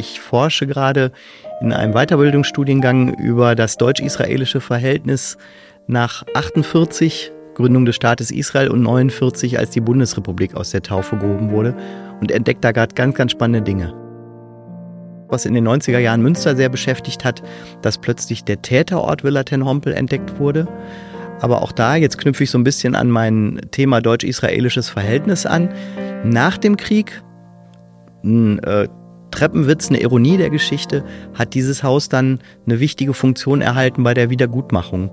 Ich forsche gerade in einem Weiterbildungsstudiengang über das deutsch-israelische Verhältnis nach 48 Gründung des Staates Israel und 49, als die Bundesrepublik aus der Taufe gehoben wurde und entdeckt da gerade ganz, ganz spannende Dinge. Was in den 90er Jahren Münster sehr beschäftigt hat, dass plötzlich der Täterort Villa Ten Hompel entdeckt wurde. Aber auch da, jetzt knüpfe ich so ein bisschen an mein Thema deutsch-israelisches Verhältnis an. Nach dem Krieg, ein äh, Treppenwitz, eine Ironie der Geschichte, hat dieses Haus dann eine wichtige Funktion erhalten bei der Wiedergutmachung.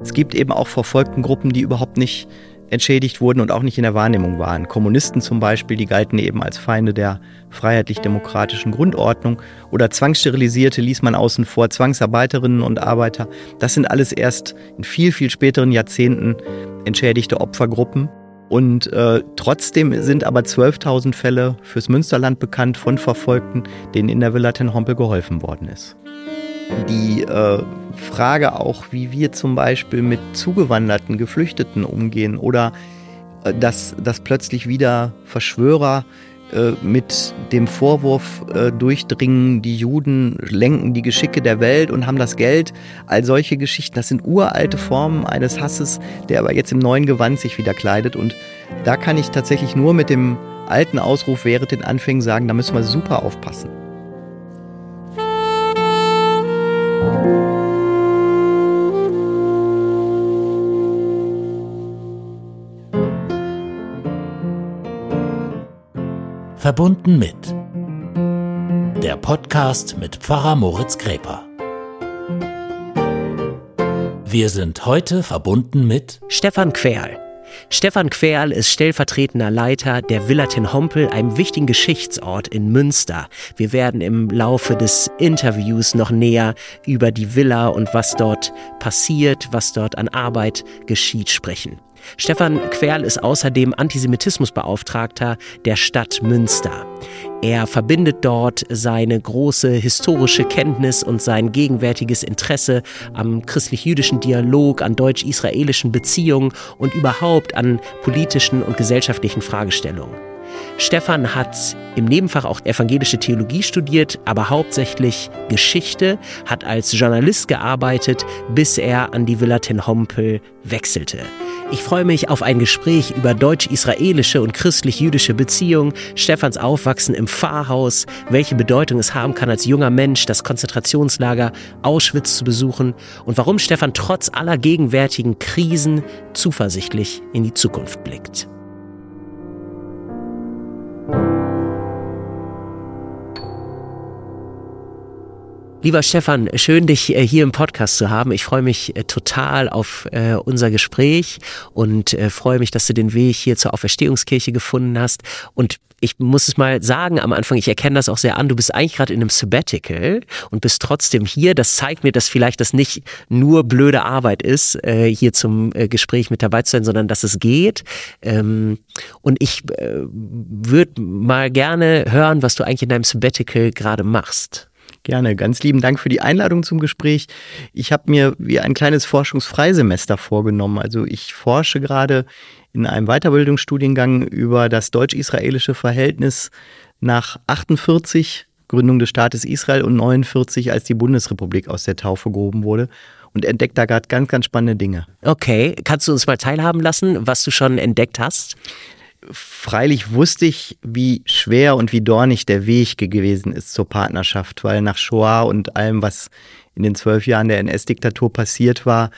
Es gibt eben auch verfolgten Gruppen, die überhaupt nicht entschädigt wurden und auch nicht in der Wahrnehmung waren. Kommunisten zum Beispiel, die galten eben als Feinde der freiheitlich-demokratischen Grundordnung oder Zwangssterilisierte ließ man außen vor, Zwangsarbeiterinnen und Arbeiter. Das sind alles erst in viel, viel späteren Jahrzehnten entschädigte Opfergruppen. Und äh, trotzdem sind aber 12.000 Fälle fürs Münsterland bekannt von Verfolgten, denen in der Villa Ten Hompel geholfen worden ist. Die äh, Frage auch, wie wir zum Beispiel mit zugewanderten Geflüchteten umgehen oder äh, dass, dass plötzlich wieder Verschwörer äh, mit dem Vorwurf äh, durchdringen, die Juden lenken die Geschicke der Welt und haben das Geld. All solche Geschichten, das sind uralte Formen eines Hasses, der aber jetzt im neuen Gewand sich wieder kleidet. Und da kann ich tatsächlich nur mit dem alten Ausruf während den Anfängen sagen, da müssen wir super aufpassen. Verbunden mit der Podcast mit Pfarrer Moritz Gräper. Wir sind heute verbunden mit Stefan Querl. Stefan Querl ist stellvertretender Leiter der Villa Ten Hompel, einem wichtigen Geschichtsort in Münster. Wir werden im Laufe des Interviews noch näher über die Villa und was dort passiert, was dort an Arbeit geschieht, sprechen. Stefan Querl ist außerdem Antisemitismusbeauftragter der Stadt Münster. Er verbindet dort seine große historische Kenntnis und sein gegenwärtiges Interesse am christlich-jüdischen Dialog, an deutsch-israelischen Beziehungen und überhaupt an politischen und gesellschaftlichen Fragestellungen. Stefan hat im Nebenfach auch evangelische Theologie studiert, aber hauptsächlich Geschichte, hat als Journalist gearbeitet, bis er an die Villa Ten Hompel wechselte. Ich freue mich auf ein Gespräch über deutsch-israelische und christlich-jüdische Beziehungen, Stefans Aufwachsen im Pfarrhaus, welche Bedeutung es haben kann als junger Mensch, das Konzentrationslager Auschwitz zu besuchen und warum Stefan trotz aller gegenwärtigen Krisen zuversichtlich in die Zukunft blickt. Lieber Stefan, schön dich äh, hier im Podcast zu haben. Ich freue mich äh, total auf äh, unser Gespräch und freue mich, dass du den Weg hier zur Auferstehungskirche gefunden hast. Und ich muss es mal sagen am Anfang, ich erkenne das auch sehr an, du bist eigentlich gerade in einem Sabbatical und bist trotzdem hier. Das zeigt mir, dass vielleicht das nicht nur blöde Arbeit ist, hier zum Gespräch mit dabei zu sein, sondern dass es geht. Ähm, und ich würde mal gerne hören, was du eigentlich in deinem Sabbatical gerade machst. Gerne. Ganz lieben Dank für die Einladung zum Gespräch. Ich habe mir wie ein kleines Forschungsfreisemester vorgenommen. Also ich forsche gerade in einem Weiterbildungsstudiengang über das deutsch-israelische Verhältnis nach 48 Gründung des Staates Israel und 49, als die Bundesrepublik aus der Taufe gehoben wurde und entdeckt da gerade ganz, ganz spannende Dinge. Okay, kannst du uns mal teilhaben lassen, was du schon entdeckt hast? Freilich wusste ich, wie schwer und wie dornig der Weg gewesen ist zur Partnerschaft, weil nach Shoah und allem, was in den zwölf Jahren der NS-Diktatur passiert war,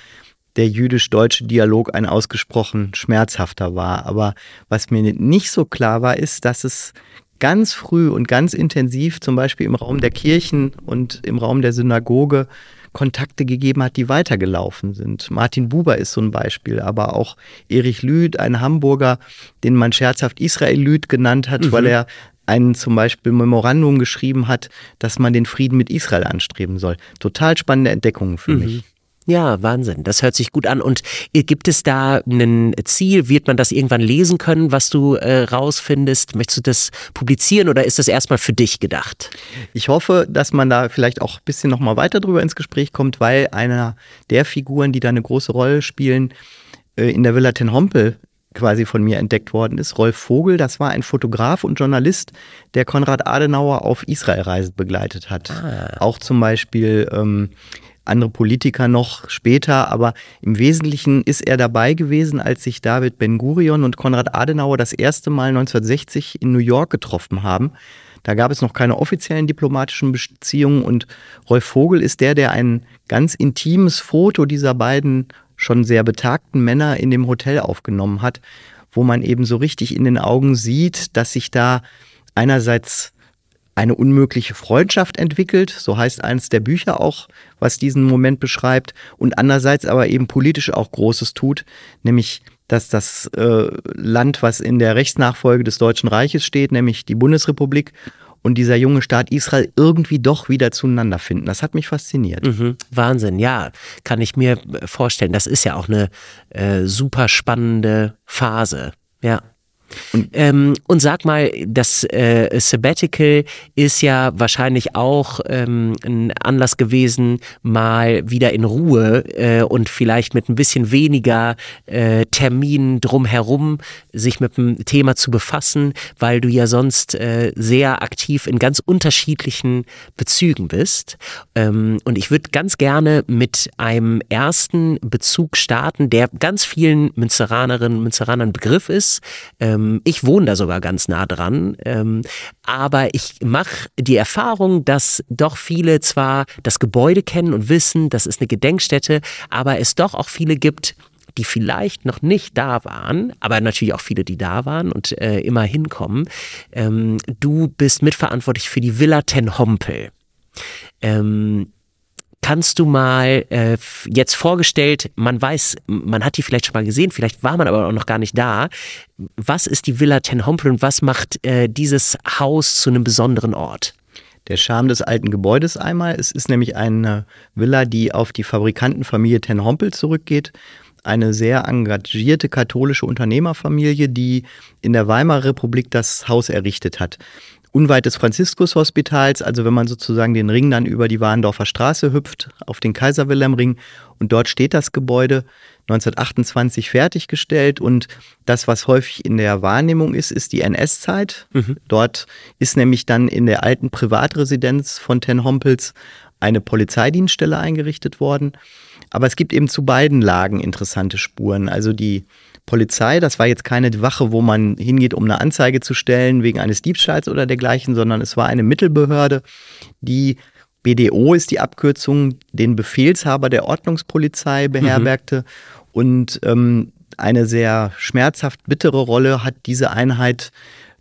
der jüdisch-deutsche Dialog ein ausgesprochen schmerzhafter war. Aber was mir nicht so klar war, ist, dass es ganz früh und ganz intensiv, zum Beispiel im Raum der Kirchen und im Raum der Synagoge, Kontakte gegeben hat, die weitergelaufen sind. Martin Buber ist so ein Beispiel, aber auch Erich Lüth, ein Hamburger, den man scherzhaft Israel Lüth genannt hat, mhm. weil er ein zum Beispiel Memorandum geschrieben hat, dass man den Frieden mit Israel anstreben soll. Total spannende Entdeckungen für mhm. mich. Ja, Wahnsinn. Das hört sich gut an. Und äh, gibt es da ein Ziel? Wird man das irgendwann lesen können, was du äh, rausfindest? Möchtest du das publizieren oder ist das erstmal für dich gedacht? Ich hoffe, dass man da vielleicht auch ein bisschen nochmal weiter drüber ins Gespräch kommt, weil einer der Figuren, die da eine große Rolle spielen, äh, in der Villa Ten Hompel quasi von mir entdeckt worden ist. Rolf Vogel, das war ein Fotograf und Journalist, der Konrad Adenauer auf Israelreisen begleitet hat. Ah. Auch zum Beispiel ähm, andere Politiker noch später, aber im Wesentlichen ist er dabei gewesen, als sich David Ben Gurion und Konrad Adenauer das erste Mal 1960 in New York getroffen haben. Da gab es noch keine offiziellen diplomatischen Beziehungen und Rolf Vogel ist der, der ein ganz intimes Foto dieser beiden schon sehr betagten Männer in dem Hotel aufgenommen hat, wo man eben so richtig in den Augen sieht, dass sich da einerseits eine unmögliche Freundschaft entwickelt, so heißt eines der Bücher auch, was diesen Moment beschreibt, und andererseits aber eben politisch auch Großes tut, nämlich dass das äh, Land, was in der Rechtsnachfolge des Deutschen Reiches steht, nämlich die Bundesrepublik und dieser junge Staat Israel irgendwie doch wieder zueinander finden. Das hat mich fasziniert. Mhm. Wahnsinn, ja, kann ich mir vorstellen. Das ist ja auch eine äh, super spannende Phase. Ja. Und, ähm, und sag mal, das äh, Sabbatical ist ja wahrscheinlich auch ähm, ein Anlass gewesen, mal wieder in Ruhe äh, und vielleicht mit ein bisschen weniger äh, Terminen drumherum sich mit dem Thema zu befassen, weil du ja sonst äh, sehr aktiv in ganz unterschiedlichen Bezügen bist. Ähm, und ich würde ganz gerne mit einem ersten Bezug starten, der ganz vielen Münsteranerinnen und Münsteranern Begriff ist. Ähm, ähm, ich wohne da sogar ganz nah dran. Ähm, aber ich mache die Erfahrung, dass doch viele zwar das Gebäude kennen und wissen, das ist eine Gedenkstätte, aber es doch auch viele gibt, die vielleicht noch nicht da waren, aber natürlich auch viele, die da waren und äh, immer hinkommen. Ähm, du bist mitverantwortlich für die Villa Ten Hompel. Ähm, kannst du mal äh, jetzt vorgestellt, man weiß, man hat die vielleicht schon mal gesehen, vielleicht war man aber auch noch gar nicht da. Was ist die Villa Ten Hompel und was macht äh, dieses Haus zu einem besonderen Ort? Der Charme des alten Gebäudes einmal. Es ist nämlich eine Villa, die auf die Fabrikantenfamilie Ten Hompel zurückgeht. Eine sehr engagierte katholische Unternehmerfamilie, die in der Weimarer Republik das Haus errichtet hat unweit des Franziskus-Hospitals, also wenn man sozusagen den Ring dann über die Warendorfer Straße hüpft, auf den Kaiser-Wilhelm-Ring. Und dort steht das Gebäude 1928 fertiggestellt. Und das, was häufig in der Wahrnehmung ist, ist die NS-Zeit. Mhm. Dort ist nämlich dann in der alten Privatresidenz von Ten Hompels eine Polizeidienststelle eingerichtet worden. Aber es gibt eben zu beiden Lagen interessante Spuren. Also die Polizei. Das war jetzt keine Wache, wo man hingeht, um eine Anzeige zu stellen wegen eines Diebstahls oder dergleichen, sondern es war eine Mittelbehörde, die BDO ist die Abkürzung, den Befehlshaber der Ordnungspolizei beherbergte. Mhm. Und ähm, eine sehr schmerzhaft bittere Rolle hat diese Einheit,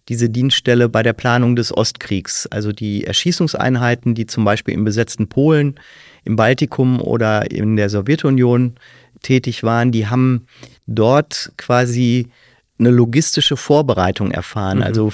diese Dienststelle bei der Planung des Ostkriegs. Also die Erschießungseinheiten, die zum Beispiel im besetzten Polen, im Baltikum oder in der Sowjetunion tätig waren, die haben dort quasi eine logistische Vorbereitung erfahren. Mhm. Also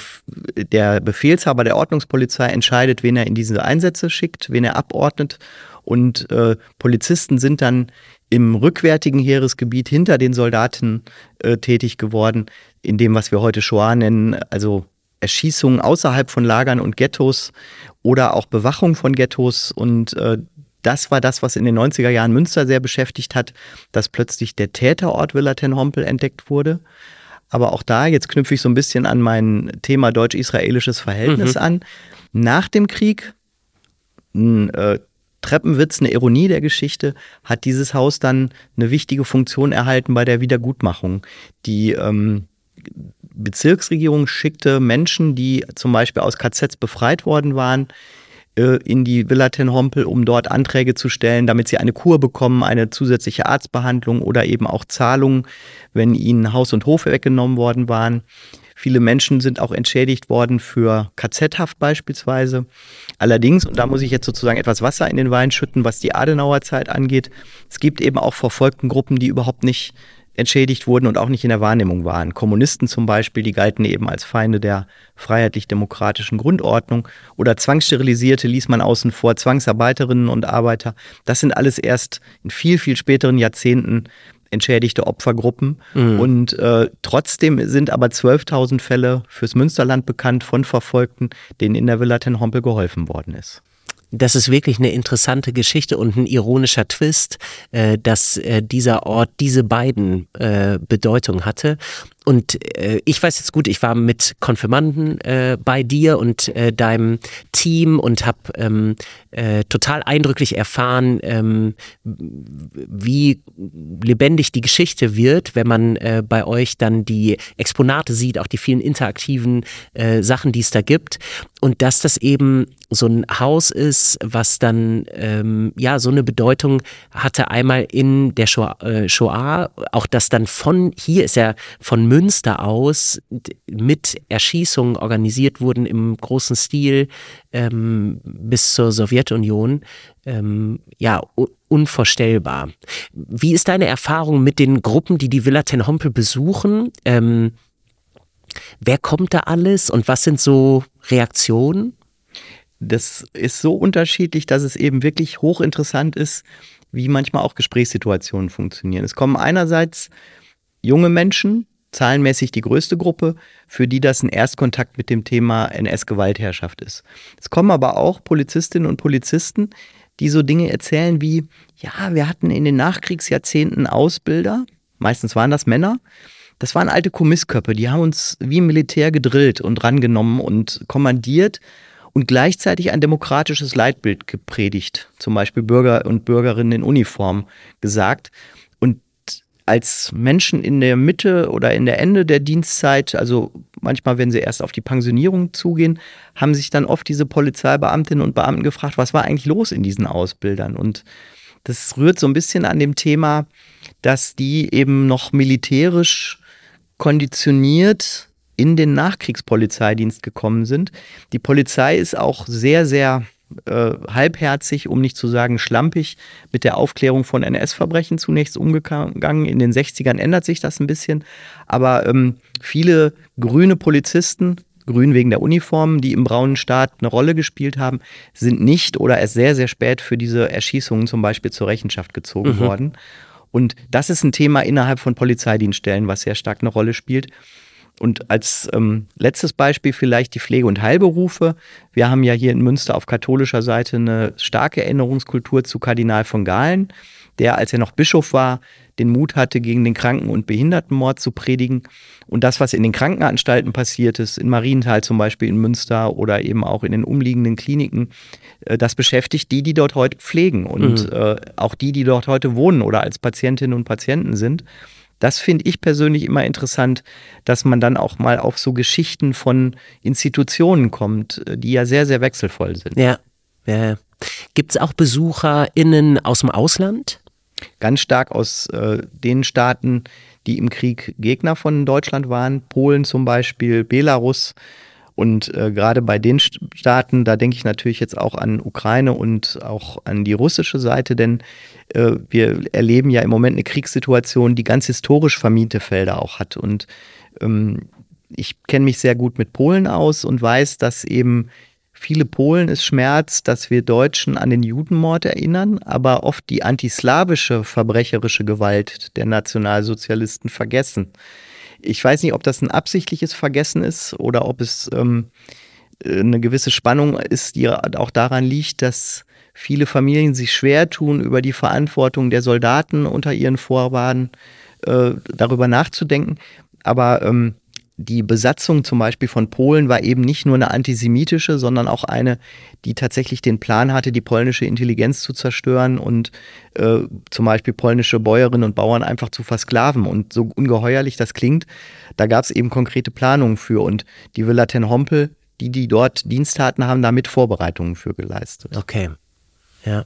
der Befehlshaber der Ordnungspolizei entscheidet, wen er in diese Einsätze schickt, wen er abordnet. Und äh, Polizisten sind dann im rückwärtigen Heeresgebiet hinter den Soldaten äh, tätig geworden, in dem, was wir heute Shoah nennen, also Erschießungen außerhalb von Lagern und Ghettos oder auch Bewachung von Ghettos. Und äh, das war das, was in den 90er Jahren Münster sehr beschäftigt hat, dass plötzlich der Täterort Villa Ten Hompel entdeckt wurde. Aber auch da, jetzt knüpfe ich so ein bisschen an mein Thema deutsch-israelisches Verhältnis mhm. an. Nach dem Krieg, ein äh, Treppenwitz, eine Ironie der Geschichte, hat dieses Haus dann eine wichtige Funktion erhalten bei der Wiedergutmachung. Die ähm, Bezirksregierung schickte Menschen, die zum Beispiel aus KZs befreit worden waren, äh, in die Villa Ten Hompel, um dort Anträge zu stellen, damit sie eine Kur bekommen, eine zusätzliche Arztbehandlung oder eben auch Zahlungen, wenn ihnen Haus und Hof weggenommen worden waren. Viele Menschen sind auch entschädigt worden für KZ-Haft beispielsweise. Allerdings, und da muss ich jetzt sozusagen etwas Wasser in den Wein schütten, was die Adenauer Zeit angeht, es gibt eben auch verfolgten Gruppen, die überhaupt nicht entschädigt wurden und auch nicht in der Wahrnehmung waren. Kommunisten zum Beispiel, die galten eben als Feinde der freiheitlich-demokratischen Grundordnung oder Zwangssterilisierte ließ man außen vor, Zwangsarbeiterinnen und Arbeiter. Das sind alles erst in viel, viel späteren Jahrzehnten entschädigte Opfergruppen. Mhm. Und äh, trotzdem sind aber 12.000 Fälle fürs Münsterland bekannt von Verfolgten, denen in der Villa Ten Hompel geholfen worden ist das ist wirklich eine interessante Geschichte und ein ironischer Twist, äh, dass äh, dieser Ort diese beiden äh, Bedeutungen hatte. und äh, ich weiß jetzt gut, ich war mit Konfirmanden äh, bei dir und äh, deinem Team und habe ähm, äh, total eindrücklich erfahren, ähm, wie lebendig die Geschichte wird, wenn man äh, bei euch dann die Exponate sieht, auch die vielen interaktiven äh, Sachen, die es da gibt. Und dass das eben so ein Haus ist, was dann ähm, ja so eine Bedeutung hatte, einmal in der Shoah, äh, Shoah, auch dass dann von hier ist ja von Münster aus mit Erschießungen organisiert wurden im großen Stil ähm, bis zur Sowjetunion. Ähm, ja, unvorstellbar. Wie ist deine Erfahrung mit den Gruppen, die die Villa Ten Hompel besuchen? Ähm, wer kommt da alles und was sind so Reaktionen? Das ist so unterschiedlich, dass es eben wirklich hochinteressant ist, wie manchmal auch Gesprächssituationen funktionieren. Es kommen einerseits junge Menschen, zahlenmäßig die größte Gruppe, für die das ein Erstkontakt mit dem Thema NS-Gewaltherrschaft ist. Es kommen aber auch Polizistinnen und Polizisten, die so Dinge erzählen wie, ja, wir hatten in den Nachkriegsjahrzehnten Ausbilder, meistens waren das Männer, das waren alte Kommissköpfe, die haben uns wie im Militär gedrillt und rangenommen und kommandiert und gleichzeitig ein demokratisches Leitbild gepredigt, zum Beispiel Bürger und Bürgerinnen in Uniform gesagt. Und als Menschen in der Mitte oder in der Ende der Dienstzeit, also manchmal, wenn sie erst auf die Pensionierung zugehen, haben sich dann oft diese Polizeibeamtinnen und Beamten gefragt, was war eigentlich los in diesen Ausbildern? Und das rührt so ein bisschen an dem Thema, dass die eben noch militärisch konditioniert in den Nachkriegspolizeidienst gekommen sind. Die Polizei ist auch sehr, sehr äh, halbherzig, um nicht zu sagen schlampig, mit der Aufklärung von NS-Verbrechen zunächst umgegangen. In den 60ern ändert sich das ein bisschen. Aber ähm, viele grüne Polizisten, grün wegen der Uniformen, die im braunen Staat eine Rolle gespielt haben, sind nicht oder erst sehr, sehr spät für diese Erschießungen zum Beispiel zur Rechenschaft gezogen mhm. worden. Und das ist ein Thema innerhalb von Polizeidienststellen, was sehr stark eine Rolle spielt. Und als ähm, letztes Beispiel vielleicht die Pflege- und Heilberufe. Wir haben ja hier in Münster auf katholischer Seite eine starke Erinnerungskultur zu Kardinal von Galen, der, als er noch Bischof war, den Mut hatte, gegen den Kranken- und Behindertenmord zu predigen. Und das, was in den Krankenanstalten passiert ist, in Marienthal zum Beispiel in Münster oder eben auch in den umliegenden Kliniken, äh, das beschäftigt die, die dort heute pflegen und mhm. äh, auch die, die dort heute wohnen oder als Patientinnen und Patienten sind. Das finde ich persönlich immer interessant, dass man dann auch mal auf so Geschichten von Institutionen kommt, äh, die ja sehr, sehr wechselvoll sind. Ja, ja. Gibt es auch BesucherInnen aus dem Ausland? Ganz stark aus äh, den Staaten, die im Krieg Gegner von Deutschland waren. Polen zum Beispiel, Belarus. Und äh, gerade bei den Staaten, da denke ich natürlich jetzt auch an Ukraine und auch an die russische Seite, denn äh, wir erleben ja im Moment eine Kriegssituation, die ganz historisch vermiente Felder auch hat. Und ähm, ich kenne mich sehr gut mit Polen aus und weiß, dass eben viele Polen es schmerzt, dass wir Deutschen an den Judenmord erinnern, aber oft die antislawische verbrecherische Gewalt der Nationalsozialisten vergessen. Ich weiß nicht, ob das ein absichtliches Vergessen ist oder ob es ähm, eine gewisse Spannung ist, die auch daran liegt, dass viele Familien sich schwer tun, über die Verantwortung der Soldaten unter ihren Vorwaden äh, darüber nachzudenken. Aber ähm, die Besatzung zum Beispiel von Polen war eben nicht nur eine antisemitische, sondern auch eine, die tatsächlich den Plan hatte, die polnische Intelligenz zu zerstören und äh, zum Beispiel polnische Bäuerinnen und Bauern einfach zu versklaven. Und so ungeheuerlich das klingt, da gab es eben konkrete Planungen für. Und die Villa Ten Hompel, die, die dort Dienst hatten, haben damit Vorbereitungen für geleistet. Okay. Ja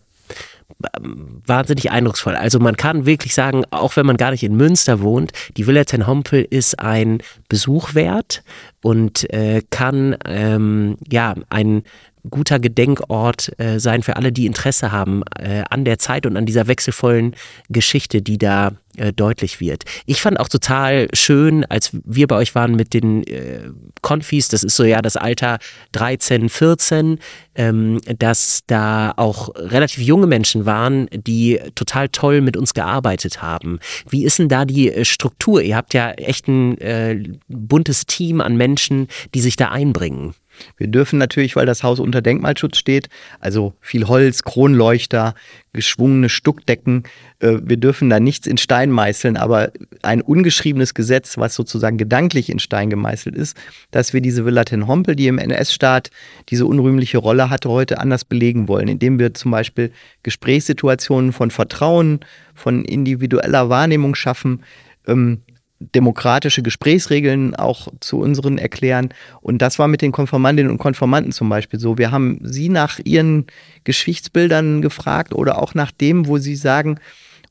wahnsinnig eindrucksvoll. Also man kann wirklich sagen, auch wenn man gar nicht in Münster wohnt, die Villa Ten Hompel ist ein Besuch wert und äh, kann ähm, ja ein guter Gedenkort äh, sein für alle, die Interesse haben äh, an der Zeit und an dieser wechselvollen Geschichte, die da äh, deutlich wird. Ich fand auch total schön, als wir bei euch waren mit den äh, Konfis, das ist so ja das Alter 13, 14, ähm, dass da auch relativ junge Menschen waren, die total toll mit uns gearbeitet haben. Wie ist denn da die äh, Struktur? Ihr habt ja echt ein äh, buntes Team an Menschen, die sich da einbringen. Wir dürfen natürlich, weil das Haus unter Denkmalschutz steht, also viel Holz, Kronleuchter, geschwungene Stuckdecken, äh, wir dürfen da nichts in Stein meißeln, aber ein ungeschriebenes Gesetz, was sozusagen gedanklich in Stein gemeißelt ist, dass wir diese Villa Ten Hompel, die im NS-Staat diese unrühmliche Rolle hatte, heute anders belegen wollen, indem wir zum Beispiel Gesprächssituationen von Vertrauen, von individueller Wahrnehmung schaffen, ähm, demokratische Gesprächsregeln auch zu unseren erklären. Und das war mit den Konformantinnen und Konformanten zum Beispiel so. Wir haben sie nach ihren Geschichtsbildern gefragt oder auch nach dem, wo sie sagen,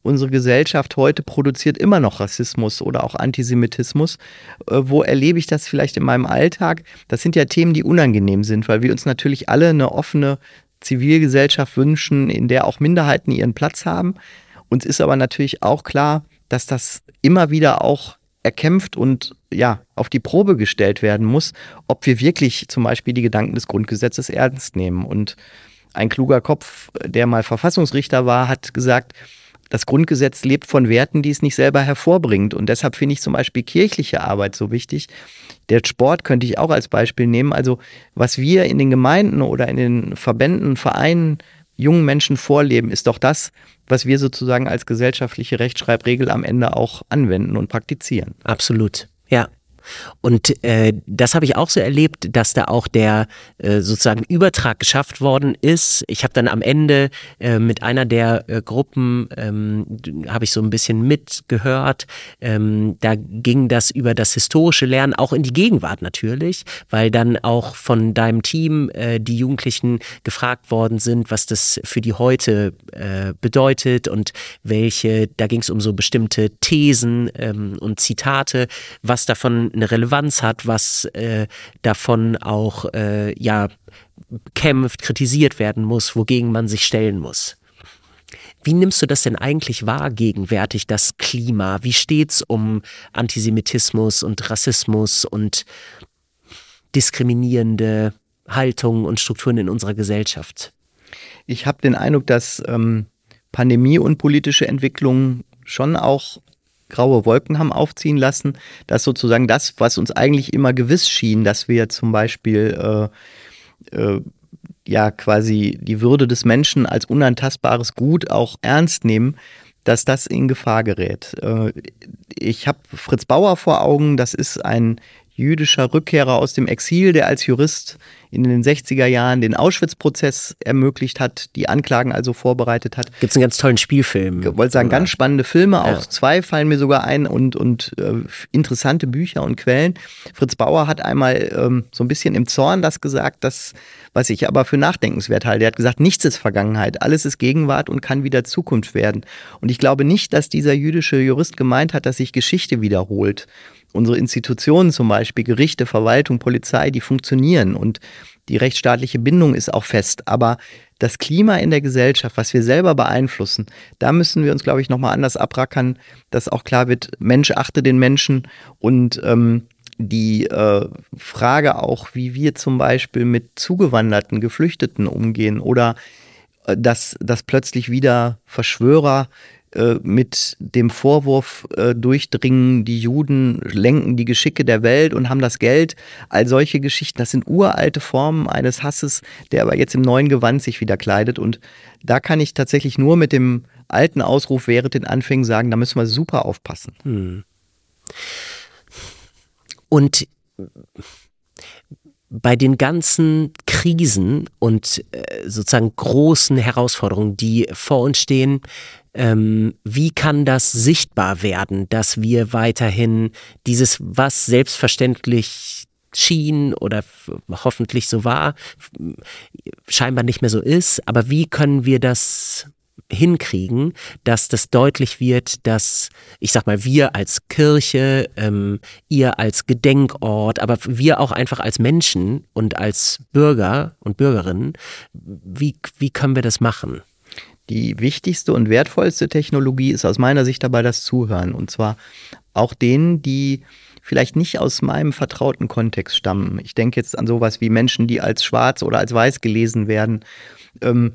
unsere Gesellschaft heute produziert immer noch Rassismus oder auch Antisemitismus. Äh, wo erlebe ich das vielleicht in meinem Alltag? Das sind ja Themen, die unangenehm sind, weil wir uns natürlich alle eine offene Zivilgesellschaft wünschen, in der auch Minderheiten ihren Platz haben. Uns ist aber natürlich auch klar, dass das immer wieder auch erkämpft und ja, auf die Probe gestellt werden muss, ob wir wirklich zum Beispiel die Gedanken des Grundgesetzes ernst nehmen. Und ein kluger Kopf, der mal Verfassungsrichter war, hat gesagt, das Grundgesetz lebt von Werten, die es nicht selber hervorbringt. Und deshalb finde ich zum Beispiel kirchliche Arbeit so wichtig. Der Sport könnte ich auch als Beispiel nehmen. Also was wir in den Gemeinden oder in den Verbänden, Vereinen jungen Menschen vorleben, ist doch das, was wir sozusagen als gesellschaftliche Rechtschreibregel am Ende auch anwenden und praktizieren. Absolut. Ja. Und äh, das habe ich auch so erlebt, dass da auch der äh, sozusagen Übertrag geschafft worden ist. Ich habe dann am Ende äh, mit einer der äh, Gruppen, ähm, habe ich so ein bisschen mitgehört, ähm, da ging das über das historische Lernen auch in die Gegenwart natürlich, weil dann auch von deinem Team äh, die Jugendlichen gefragt worden sind, was das für die heute äh, bedeutet und welche, da ging es um so bestimmte Thesen ähm, und Zitate, was davon eine Relevanz hat, was äh, davon auch äh, ja kämpft, kritisiert werden muss, wogegen man sich stellen muss. Wie nimmst du das denn eigentlich wahr gegenwärtig, das Klima? Wie steht es um Antisemitismus und Rassismus und diskriminierende Haltungen und Strukturen in unserer Gesellschaft? Ich habe den Eindruck, dass ähm, Pandemie und politische Entwicklungen schon auch graue Wolken haben aufziehen lassen, dass sozusagen das, was uns eigentlich immer gewiss schien, dass wir zum Beispiel äh, äh, ja quasi die Würde des Menschen als unantastbares Gut auch ernst nehmen, dass das in Gefahr gerät. Äh, ich habe Fritz Bauer vor Augen, das ist ein jüdischer Rückkehrer aus dem Exil, der als Jurist in den 60er Jahren den Auschwitz-Prozess ermöglicht hat, die Anklagen also vorbereitet hat. Gibt es einen ganz tollen Spielfilm. Ich wollte sagen, ganz spannende Filme, auch ja. zwei fallen mir sogar ein und, und äh, interessante Bücher und Quellen. Fritz Bauer hat einmal ähm, so ein bisschen im Zorn das gesagt, dass, was ich aber für nachdenkenswert halte. Er hat gesagt, nichts ist Vergangenheit, alles ist Gegenwart und kann wieder Zukunft werden. Und ich glaube nicht, dass dieser jüdische Jurist gemeint hat, dass sich Geschichte wiederholt unsere Institutionen zum Beispiel, Gerichte, Verwaltung, Polizei, die funktionieren und die rechtsstaatliche Bindung ist auch fest. Aber das Klima in der Gesellschaft, was wir selber beeinflussen, da müssen wir uns, glaube ich, nochmal anders abrackern, dass auch klar wird, Mensch achte den Menschen und ähm, die äh, Frage auch, wie wir zum Beispiel mit zugewanderten Geflüchteten umgehen oder äh, dass, dass plötzlich wieder Verschwörer mit dem Vorwurf äh, durchdringen, die Juden lenken die Geschicke der Welt und haben das Geld. All solche Geschichten, das sind uralte Formen eines Hasses, der aber jetzt im neuen Gewand sich wieder kleidet. Und da kann ich tatsächlich nur mit dem alten Ausruf während den Anfängen sagen, da müssen wir super aufpassen. Hm. Und bei den ganzen Krisen und äh, sozusagen großen Herausforderungen, die vor uns stehen, ähm, wie kann das sichtbar werden, dass wir weiterhin dieses, was selbstverständlich schien oder hoffentlich so war, scheinbar nicht mehr so ist, aber wie können wir das hinkriegen, dass das deutlich wird, dass, ich sag mal, wir als Kirche, ähm, ihr als Gedenkort, aber wir auch einfach als Menschen und als Bürger und Bürgerinnen, wie, wie können wir das machen? Die wichtigste und wertvollste Technologie ist aus meiner Sicht dabei das Zuhören. Und zwar auch denen, die vielleicht nicht aus meinem vertrauten Kontext stammen. Ich denke jetzt an sowas wie Menschen, die als schwarz oder als weiß gelesen werden. Ähm,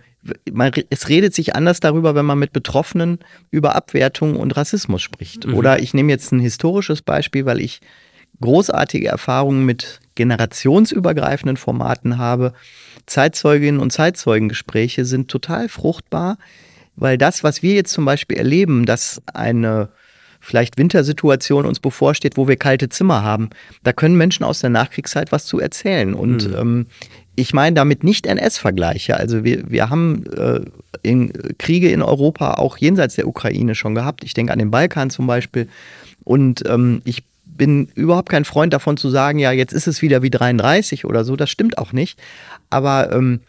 man, es redet sich anders darüber, wenn man mit Betroffenen über Abwertung und Rassismus spricht. Mhm. Oder ich nehme jetzt ein historisches Beispiel, weil ich großartige Erfahrungen mit generationsübergreifenden Formaten habe. Zeitzeuginnen und Zeitzeugengespräche sind total fruchtbar, weil das, was wir jetzt zum Beispiel erleben, dass eine vielleicht Wintersituation uns bevorsteht, wo wir kalte Zimmer haben, da können Menschen aus der Nachkriegszeit was zu erzählen. Und mhm. ähm, ich meine damit nicht NS-Vergleiche. Also wir, wir haben äh, in Kriege in Europa auch jenseits der Ukraine schon gehabt. Ich denke an den Balkan zum Beispiel. Und ähm, ich bin überhaupt kein Freund davon zu sagen, ja, jetzt ist es wieder wie 33 oder so. Das stimmt auch nicht. Aber ähm,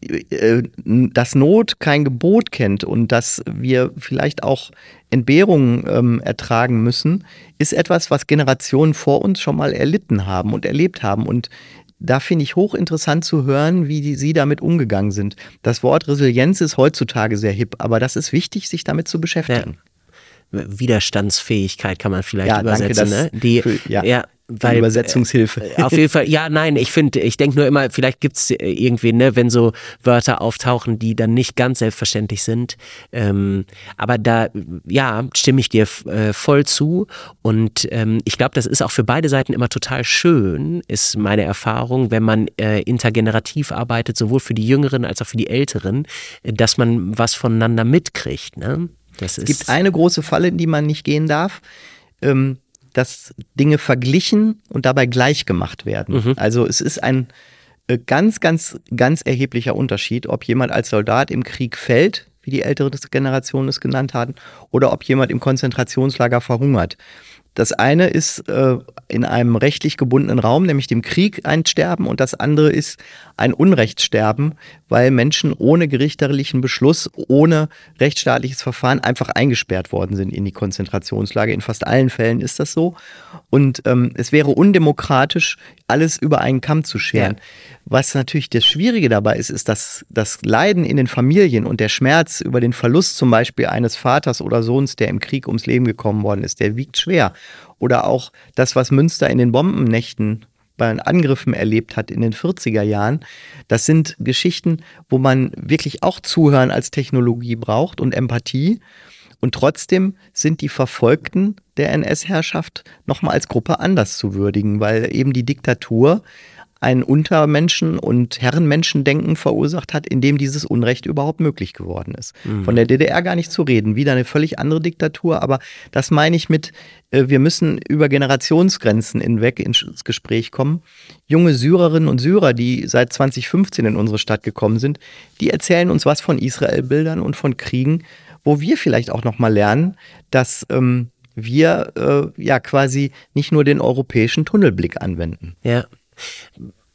äh, dass Not kein Gebot kennt und dass wir vielleicht auch Entbehrungen ähm, ertragen müssen, ist etwas, was Generationen vor uns schon mal erlitten haben und erlebt haben. Und da finde ich hochinteressant zu hören, wie die, Sie damit umgegangen sind. Das Wort Resilienz ist heutzutage sehr hip, aber das ist wichtig, sich damit zu beschäftigen. Ja. Widerstandsfähigkeit kann man vielleicht ja, übersetzen. Danke, ne? Die, für, ja. ja weil, Übersetzungshilfe. Äh, auf jeden Fall, ja, nein, ich finde, ich denke nur immer, vielleicht gibt es irgendwie, ne, wenn so Wörter auftauchen, die dann nicht ganz selbstverständlich sind. Ähm, aber da, ja, stimme ich dir äh, voll zu. Und ähm, ich glaube, das ist auch für beide Seiten immer total schön, ist meine Erfahrung, wenn man äh, intergenerativ arbeitet, sowohl für die Jüngeren als auch für die Älteren, dass man was voneinander mitkriegt. Ne? Das es gibt eine große Falle, in die man nicht gehen darf. Ähm, dass Dinge verglichen und dabei gleich gemacht werden. Mhm. Also es ist ein äh, ganz, ganz, ganz erheblicher Unterschied, ob jemand als Soldat im Krieg fällt, wie die ältere Generation es genannt haben, oder ob jemand im Konzentrationslager verhungert. Das eine ist äh, in einem rechtlich gebundenen Raum, nämlich dem Krieg, ein Sterben und das andere ist ein Unrechtssterben, weil Menschen ohne gerichterlichen Beschluss, ohne rechtsstaatliches Verfahren einfach eingesperrt worden sind in die Konzentrationslager. In fast allen Fällen ist das so. Und ähm, es wäre undemokratisch, alles über einen Kamm zu scheren. Ja. Was natürlich das Schwierige dabei ist, ist, dass das Leiden in den Familien und der Schmerz über den Verlust zum Beispiel eines Vaters oder Sohns, der im Krieg ums Leben gekommen worden ist, der wiegt schwer. Oder auch das, was Münster in den Bombennächten bei Angriffen erlebt hat in den 40er Jahren. Das sind Geschichten, wo man wirklich auch Zuhören als Technologie braucht und Empathie. Und trotzdem sind die Verfolgten der NS-Herrschaft nochmal als Gruppe anders zu würdigen, weil eben die Diktatur ein Untermenschen- und Herrenmenschendenken verursacht hat, in dem dieses Unrecht überhaupt möglich geworden ist. Mhm. Von der DDR gar nicht zu reden, wieder eine völlig andere Diktatur, aber das meine ich mit, äh, wir müssen über Generationsgrenzen hinweg ins Gespräch kommen. Junge Syrerinnen und Syrer, die seit 2015 in unsere Stadt gekommen sind, die erzählen uns was von Israel-Bildern und von Kriegen, wo wir vielleicht auch nochmal lernen, dass ähm, wir äh, ja quasi nicht nur den europäischen Tunnelblick anwenden. Ja.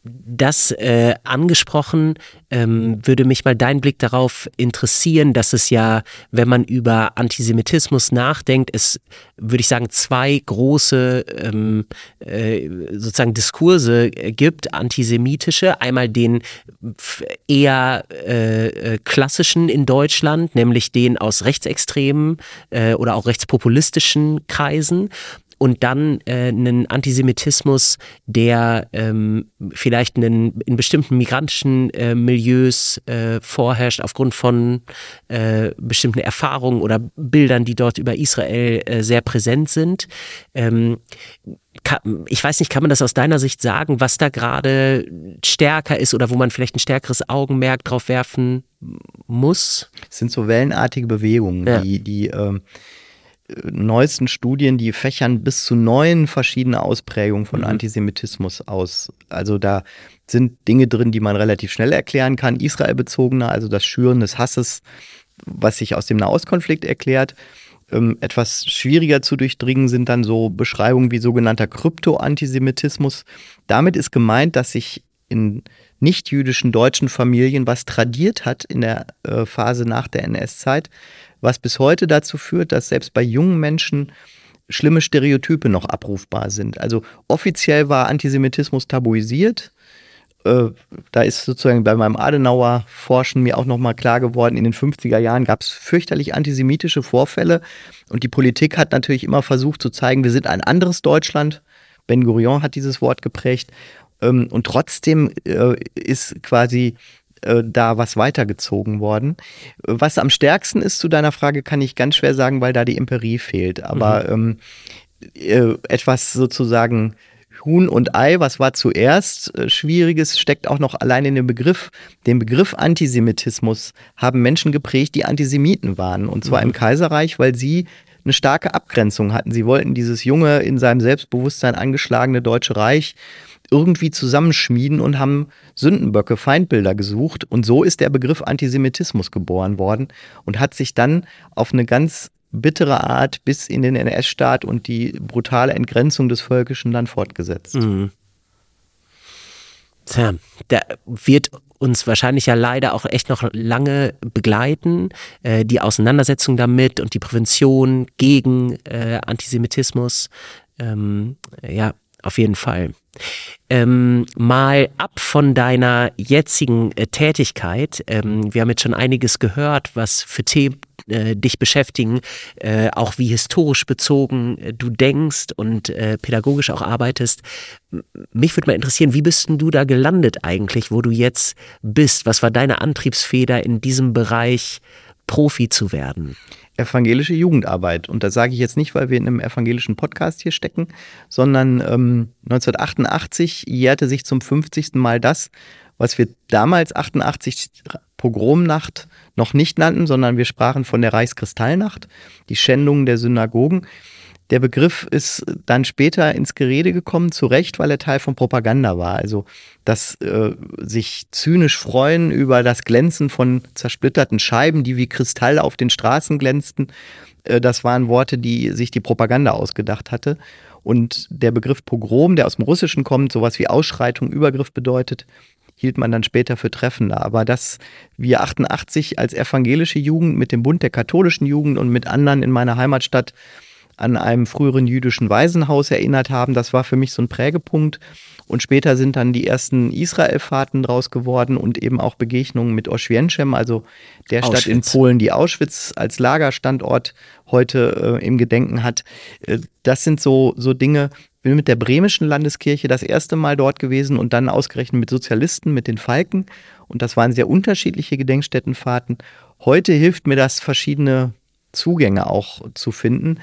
Das äh, angesprochen, ähm, würde mich mal dein Blick darauf interessieren, dass es ja, wenn man über Antisemitismus nachdenkt, es, würde ich sagen, zwei große ähm, äh, sozusagen Diskurse gibt, antisemitische. Einmal den eher äh, äh, klassischen in Deutschland, nämlich den aus rechtsextremen äh, oder auch rechtspopulistischen Kreisen und dann äh, einen Antisemitismus, der ähm, vielleicht einen, in bestimmten migrantischen äh, Milieus äh, vorherrscht aufgrund von äh, bestimmten Erfahrungen oder Bildern, die dort über Israel äh, sehr präsent sind. Ähm, ich weiß nicht, kann man das aus deiner Sicht sagen, was da gerade stärker ist oder wo man vielleicht ein stärkeres Augenmerk drauf werfen muss? Es sind so wellenartige Bewegungen, ja. die, die ähm, neuesten Studien, die fächern bis zu neun verschiedene Ausprägungen von mhm. Antisemitismus aus. Also da sind Dinge drin, die man relativ schnell erklären kann. Israel-bezogener, also das Schüren des Hasses, was sich aus dem Nahostkonflikt erklärt. Ähm, etwas schwieriger zu durchdringen sind dann so Beschreibungen wie sogenannter Krypto-Antisemitismus. Damit ist gemeint, dass sich in nicht-jüdischen deutschen Familien was tradiert hat in der äh, Phase nach der NS-Zeit, was bis heute dazu führt, dass selbst bei jungen Menschen schlimme Stereotype noch abrufbar sind. Also offiziell war Antisemitismus tabuisiert. Äh, da ist sozusagen bei meinem Adenauer Forschen mir auch nochmal klar geworden, in den 50er Jahren gab es fürchterlich antisemitische Vorfälle und die Politik hat natürlich immer versucht zu zeigen, wir sind ein anderes Deutschland. Ben Gurion hat dieses Wort geprägt. Ähm, und trotzdem äh, ist quasi äh, da was weitergezogen worden. Was am stärksten ist zu deiner Frage, kann ich ganz schwer sagen, weil da die Empirie fehlt. Aber mhm. ähm, äh, etwas sozusagen Huhn und Ei, was war zuerst äh, Schwieriges, steckt auch noch allein in dem Begriff. Den Begriff Antisemitismus haben Menschen geprägt, die Antisemiten waren. Und zwar mhm. im Kaiserreich, weil sie eine starke Abgrenzung hatten. Sie wollten dieses junge, in seinem Selbstbewusstsein angeschlagene Deutsche Reich irgendwie zusammenschmieden und haben Sündenböcke, Feindbilder gesucht. Und so ist der Begriff Antisemitismus geboren worden und hat sich dann auf eine ganz bittere Art bis in den NS-Staat und die brutale Entgrenzung des Völkischen dann fortgesetzt. Mhm. Tja, der wird uns wahrscheinlich ja leider auch echt noch lange begleiten, äh, die Auseinandersetzung damit und die Prävention gegen äh, Antisemitismus. Ähm, ja, auf jeden Fall. Ähm, mal ab von deiner jetzigen äh, Tätigkeit. Ähm, wir haben jetzt schon einiges gehört, was für Themen äh, dich beschäftigen, äh, auch wie historisch bezogen äh, du denkst und äh, pädagogisch auch arbeitest. Mich würde mal interessieren, wie bist denn du da gelandet eigentlich, wo du jetzt bist? Was war deine Antriebsfeder in diesem Bereich Profi zu werden? evangelische Jugendarbeit. Und das sage ich jetzt nicht, weil wir in einem evangelischen Podcast hier stecken, sondern ähm, 1988 jährte sich zum 50. Mal das, was wir damals 88 Pogromnacht noch nicht nannten, sondern wir sprachen von der Reichskristallnacht, die Schändung der Synagogen. Der Begriff ist dann später ins Gerede gekommen, zu Recht, weil er Teil von Propaganda war. Also das äh, sich zynisch freuen über das Glänzen von zersplitterten Scheiben, die wie Kristall auf den Straßen glänzten, äh, das waren Worte, die sich die Propaganda ausgedacht hatte. Und der Begriff Pogrom, der aus dem Russischen kommt, sowas wie Ausschreitung, Übergriff bedeutet, hielt man dann später für treffender. Aber dass wir 88 als evangelische Jugend mit dem Bund der katholischen Jugend und mit anderen in meiner Heimatstadt an einem früheren jüdischen Waisenhaus erinnert haben. Das war für mich so ein Prägepunkt. Und später sind dann die ersten Israelfahrten draus geworden und eben auch Begegnungen mit Oświęcim, also der Auschwitz. Stadt in Polen, die Auschwitz als Lagerstandort heute äh, im Gedenken hat. Äh, das sind so, so Dinge. Ich bin mit der bremischen Landeskirche das erste Mal dort gewesen und dann ausgerechnet mit Sozialisten, mit den Falken. Und das waren sehr unterschiedliche Gedenkstättenfahrten. Heute hilft mir das, verschiedene Zugänge auch zu finden.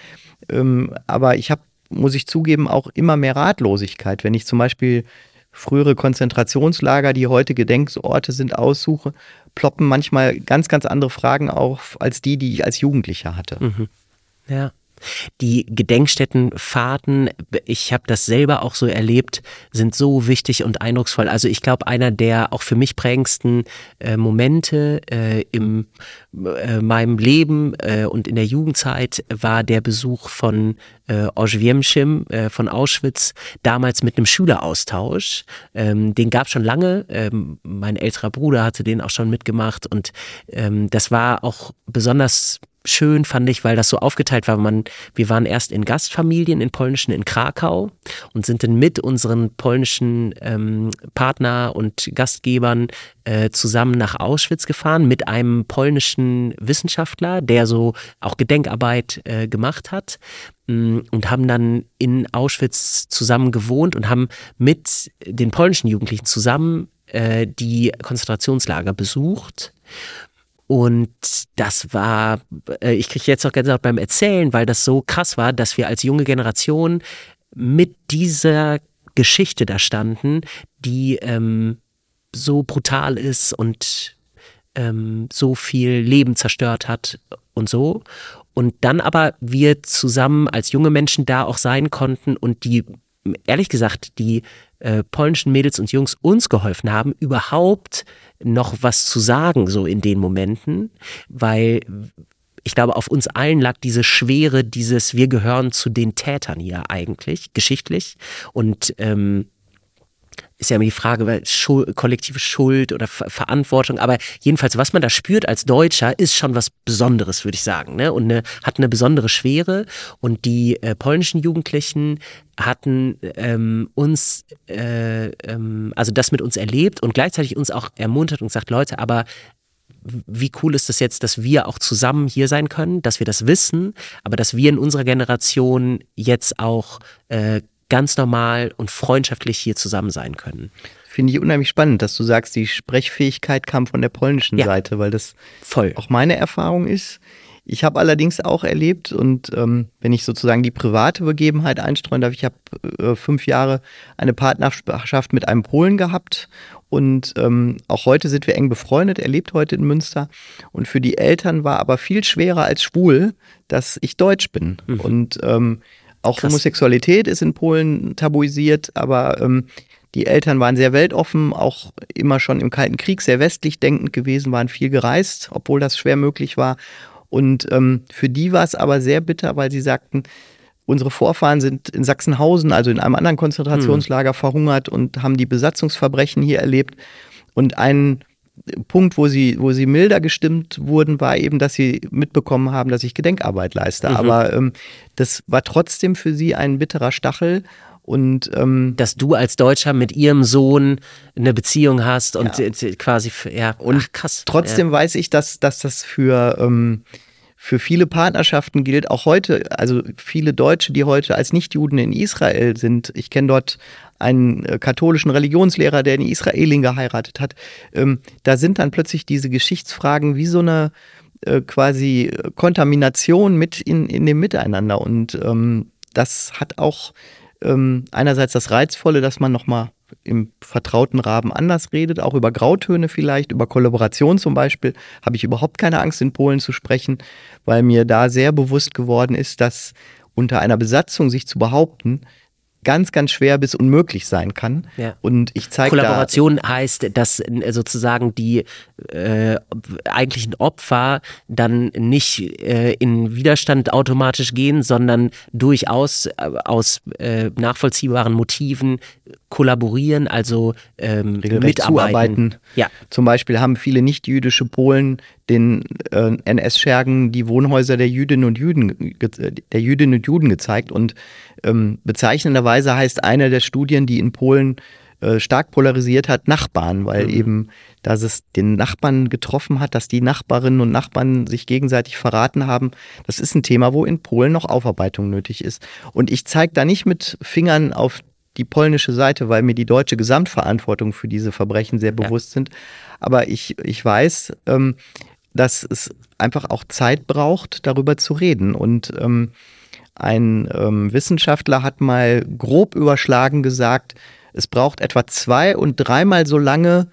Ähm, aber ich habe, muss ich zugeben, auch immer mehr Ratlosigkeit. Wenn ich zum Beispiel frühere Konzentrationslager, die heute Gedenkorte sind, aussuche, ploppen manchmal ganz, ganz andere Fragen auf als die, die ich als Jugendlicher hatte. Mhm. Ja. Die Gedenkstättenfahrten, ich habe das selber auch so erlebt, sind so wichtig und eindrucksvoll. Also ich glaube, einer der auch für mich prägendsten äh, Momente äh, in äh, meinem Leben äh, und in der Jugendzeit war der Besuch von äh, Oświęcim, äh, von Auschwitz, damals mit einem Schüleraustausch. Ähm, den gab es schon lange. Ähm, mein älterer Bruder hatte den auch schon mitgemacht und ähm, das war auch besonders schön, fand ich, weil das so aufgeteilt war. Man, wir waren erst in Gastfamilien in polnischen in Krakau und sind dann mit unseren polnischen ähm, Partner und Gastgebern äh, zusammen nach Auschwitz gefahren mit einem polnischen Wissenschaftler, der so auch Gedenkarbeit äh, gemacht hat mm, und haben dann in Auschwitz zusammen gewohnt und haben mit den polnischen Jugendlichen zusammen äh, die Konzentrationslager besucht und das war, äh, ich kriege jetzt auch Gänsehaut beim Erzählen, weil das so krass war, dass wir als junge Generation mit dieser Geschichte da standen, die ähm, so brutal ist und ähm, so viel Leben zerstört hat und so. Und dann aber wir zusammen als junge Menschen da auch sein konnten und die, ehrlich gesagt, die äh, polnischen Mädels und Jungs uns geholfen haben, überhaupt noch was zu sagen, so in den Momenten, weil ich glaube, auf uns allen lag diese Schwere, dieses Wir gehören zu den Tätern hier eigentlich, geschichtlich. Und ähm, ist ja immer die Frage, weil Schuld, kollektive Schuld oder Ver Verantwortung, aber jedenfalls, was man da spürt als Deutscher, ist schon was Besonderes, würde ich sagen, ne? und eine, hat eine besondere Schwere. Und die äh, polnischen Jugendlichen hatten ähm, uns, äh, ähm, also das mit uns erlebt und gleichzeitig uns auch ermuntert und gesagt, Leute, aber wie cool ist das jetzt, dass wir auch zusammen hier sein können, dass wir das wissen, aber dass wir in unserer Generation jetzt auch äh, ganz normal und freundschaftlich hier zusammen sein können. Finde ich unheimlich spannend, dass du sagst, die Sprechfähigkeit kam von der polnischen ja, Seite, weil das voll. auch meine Erfahrung ist. Ich habe allerdings auch erlebt und ähm, wenn ich sozusagen die private Begebenheit einstreuen darf, ich habe äh, fünf Jahre eine Partnerschaft mit einem Polen gehabt und ähm, auch heute sind wir eng befreundet. Er lebt heute in Münster. Und für die Eltern war aber viel schwerer als schwul, dass ich Deutsch bin. Mhm. Und ähm, auch Krass. Homosexualität ist in Polen tabuisiert, aber ähm, die Eltern waren sehr weltoffen, auch immer schon im Kalten Krieg sehr westlich denkend gewesen, waren viel gereist, obwohl das schwer möglich war. Und ähm, für die war es aber sehr bitter, weil sie sagten, unsere Vorfahren sind in Sachsenhausen, also in einem anderen Konzentrationslager, hm. verhungert und haben die Besatzungsverbrechen hier erlebt. Und ein Punkt, wo sie, wo sie milder gestimmt wurden, war eben, dass sie mitbekommen haben, dass ich Gedenkarbeit leiste. Mhm. Aber ähm, das war trotzdem für sie ein bitterer Stachel. Und, ähm, dass du als Deutscher mit ihrem Sohn eine Beziehung hast und ja. quasi, ja, und Ach, krass. Trotzdem ja. weiß ich, dass, dass das für, ähm, für viele Partnerschaften gilt, auch heute, also viele Deutsche, die heute als Nichtjuden in Israel sind. Ich kenne dort einen äh, katholischen Religionslehrer, der eine Israelin geheiratet hat. Ähm, da sind dann plötzlich diese Geschichtsfragen wie so eine äh, quasi Kontamination mit in, in dem Miteinander. Und ähm, das hat auch ähm, einerseits das Reizvolle, dass man nochmal im vertrauten Rahmen anders redet, auch über Grautöne vielleicht, über Kollaboration zum Beispiel, habe ich überhaupt keine Angst, in Polen zu sprechen, weil mir da sehr bewusst geworden ist, dass unter einer Besatzung sich zu behaupten, ganz, ganz schwer bis unmöglich sein kann. Ja. Und ich zeige Kollaboration da, heißt, dass äh, sozusagen die äh, eigentlichen Opfer dann nicht äh, in Widerstand automatisch gehen, sondern durchaus äh, aus äh, nachvollziehbaren Motiven kollaborieren, also ähm, mitarbeiten. Zuarbeiten. Ja. Zum Beispiel haben viele nicht-jüdische Polen den äh, NS-Schergen die Wohnhäuser der Jüdinnen und Juden, der Jüdinnen und Juden gezeigt. Und ähm, bezeichnenderweise heißt eine der Studien, die in Polen äh, stark polarisiert hat, Nachbarn, weil mhm. eben, dass es den Nachbarn getroffen hat, dass die Nachbarinnen und Nachbarn sich gegenseitig verraten haben. Das ist ein Thema, wo in Polen noch Aufarbeitung nötig ist. Und ich zeige da nicht mit Fingern auf die polnische Seite, weil mir die deutsche Gesamtverantwortung für diese Verbrechen sehr bewusst ja. sind. Aber ich, ich weiß, ähm, dass es einfach auch Zeit braucht, darüber zu reden. Und ähm, ein ähm, Wissenschaftler hat mal grob überschlagen gesagt, es braucht etwa zwei und dreimal so lange,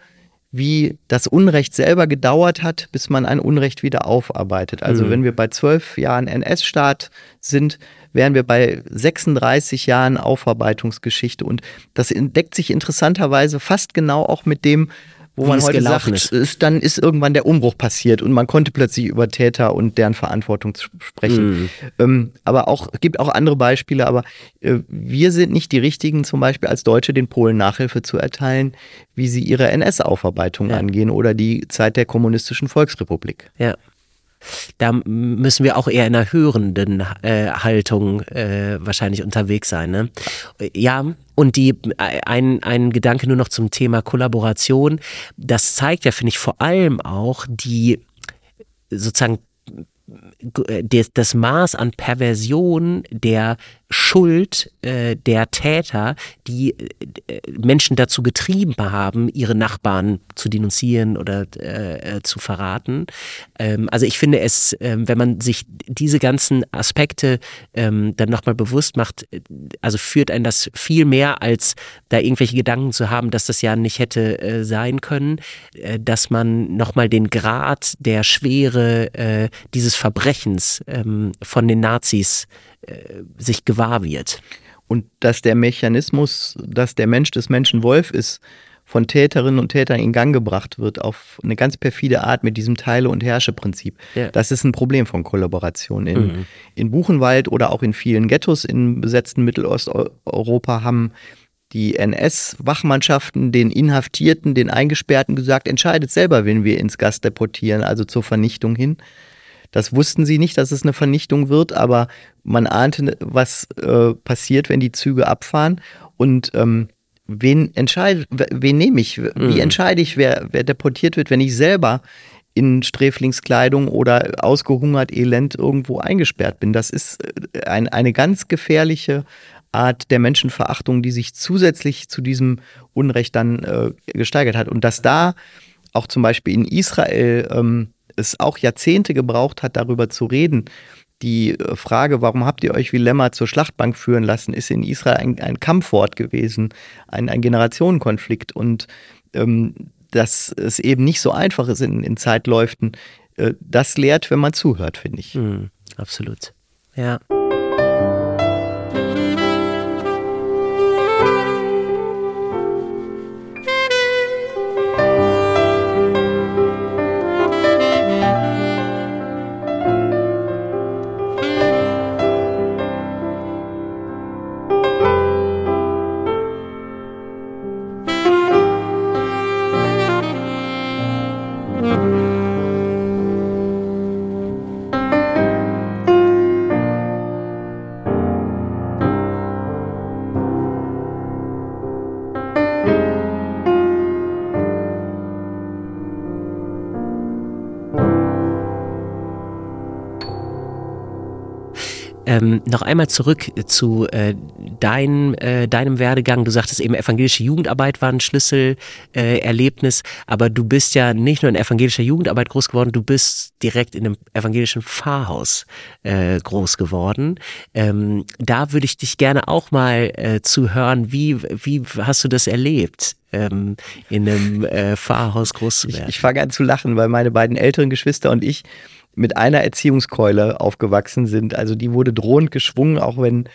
wie das Unrecht selber gedauert hat, bis man ein Unrecht wieder aufarbeitet. Also mhm. wenn wir bei zwölf Jahren NS-Staat sind, wären wir bei 36 Jahren Aufarbeitungsgeschichte. Und das entdeckt sich interessanterweise fast genau auch mit dem, wo Wie man heute sagt, ist. ist. dann ist irgendwann der Umbruch passiert und man konnte plötzlich über Täter und deren Verantwortung sprechen. Mhm. Ähm, aber auch gibt auch andere Beispiele, aber äh, wir sind nicht die richtigen, zum Beispiel als Deutsche den Polen Nachhilfe zu erteilen, wie sie ihre NS-Aufarbeitung ja. angehen oder die Zeit der kommunistischen Volksrepublik. Ja. Da müssen wir auch eher in einer hörenden äh, Haltung äh, wahrscheinlich unterwegs sein. Ne? Ja, und die äh, ein, ein Gedanke nur noch zum Thema Kollaboration. Das zeigt ja, finde ich, vor allem auch die sozusagen das Maß an Perversion der Schuld äh, der Täter, die äh, Menschen dazu getrieben haben, ihre Nachbarn zu denunzieren oder äh, zu verraten. Ähm, also ich finde es, ähm, wenn man sich diese ganzen Aspekte ähm, dann nochmal bewusst macht, äh, also führt einen das viel mehr, als da irgendwelche Gedanken zu haben, dass das ja nicht hätte äh, sein können, äh, dass man nochmal den Grad der Schwere äh, dieses Verbrechens ähm, von den Nazis äh, sich gewahr wird. Und dass der Mechanismus, dass der Mensch des Menschen Wolf ist, von Täterinnen und Tätern in Gang gebracht wird auf eine ganz perfide Art mit diesem Teile- und Herrsche-Prinzip. Ja. Das ist ein Problem von Kollaboration. In, mhm. in Buchenwald oder auch in vielen Ghettos in besetzten Mittelosteuropa haben die NS-Wachmannschaften den Inhaftierten, den Eingesperrten gesagt, entscheidet selber, wen wir ins Gas deportieren, also zur Vernichtung hin. Das wussten sie nicht, dass es eine Vernichtung wird, aber man ahnte, was äh, passiert, wenn die Züge abfahren. Und ähm, wen entscheide, wen nehme ich? Wie mhm. entscheide ich, wer, wer deportiert wird, wenn ich selber in Sträflingskleidung oder ausgehungert elend irgendwo eingesperrt bin? Das ist äh, ein, eine ganz gefährliche Art der Menschenverachtung, die sich zusätzlich zu diesem Unrecht dann äh, gesteigert hat. Und dass da auch zum Beispiel in Israel ähm, es auch Jahrzehnte gebraucht hat, darüber zu reden. Die äh, Frage, warum habt ihr euch wie Lämmer zur Schlachtbank führen lassen, ist in Israel ein, ein Kampfwort gewesen, ein, ein Generationenkonflikt. Und ähm, dass es eben nicht so einfach ist in, in Zeitläuften, äh, das lehrt, wenn man zuhört, finde ich. Mhm, absolut. Ja. Ähm, noch einmal zurück zu äh, dein, äh, deinem Werdegang. Du sagtest eben, evangelische Jugendarbeit war ein Schlüsselerlebnis, äh, aber du bist ja nicht nur in evangelischer Jugendarbeit groß geworden, du bist direkt in einem evangelischen Pfarrhaus äh, groß geworden. Ähm, da würde ich dich gerne auch mal äh, zu hören, wie, wie hast du das erlebt? Ähm, in einem äh, Pfarrhaus groß zu werden. Ich, ich fange an zu lachen, weil meine beiden älteren Geschwister und ich mit einer Erziehungskeule aufgewachsen sind. Also die wurde drohend geschwungen, auch wenn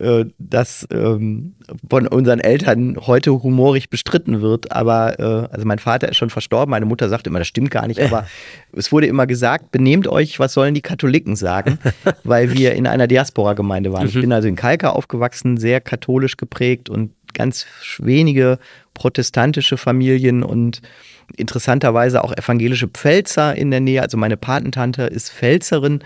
äh, das ähm, von unseren Eltern heute humorig bestritten wird. Aber äh, also mein Vater ist schon verstorben, meine Mutter sagt immer, das stimmt gar nicht. Aber es wurde immer gesagt, benehmt euch, was sollen die Katholiken sagen? Weil wir in einer Diaspora-Gemeinde waren. Ich mhm. bin also in Kalka aufgewachsen, sehr katholisch geprägt und ganz wenige protestantische Familien und interessanterweise auch evangelische Pfälzer in der Nähe. Also meine Patentante ist Pfälzerin,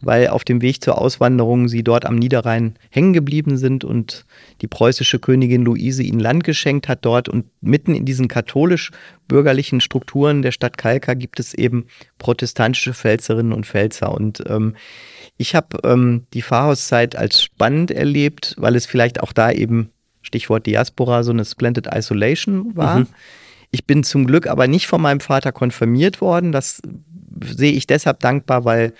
weil auf dem Weg zur Auswanderung sie dort am Niederrhein hängen geblieben sind und die preußische Königin Luise ihnen Land geschenkt hat dort. Und mitten in diesen katholisch-bürgerlichen Strukturen der Stadt Kalka gibt es eben protestantische Pfälzerinnen und Pfälzer. Und ähm, ich habe ähm, die Pfarrhauszeit als spannend erlebt, weil es vielleicht auch da eben Stichwort Diaspora, so eine Splendid Isolation war. Mhm. Ich bin zum Glück aber nicht von meinem Vater konfirmiert worden. Das sehe ich deshalb dankbar, weil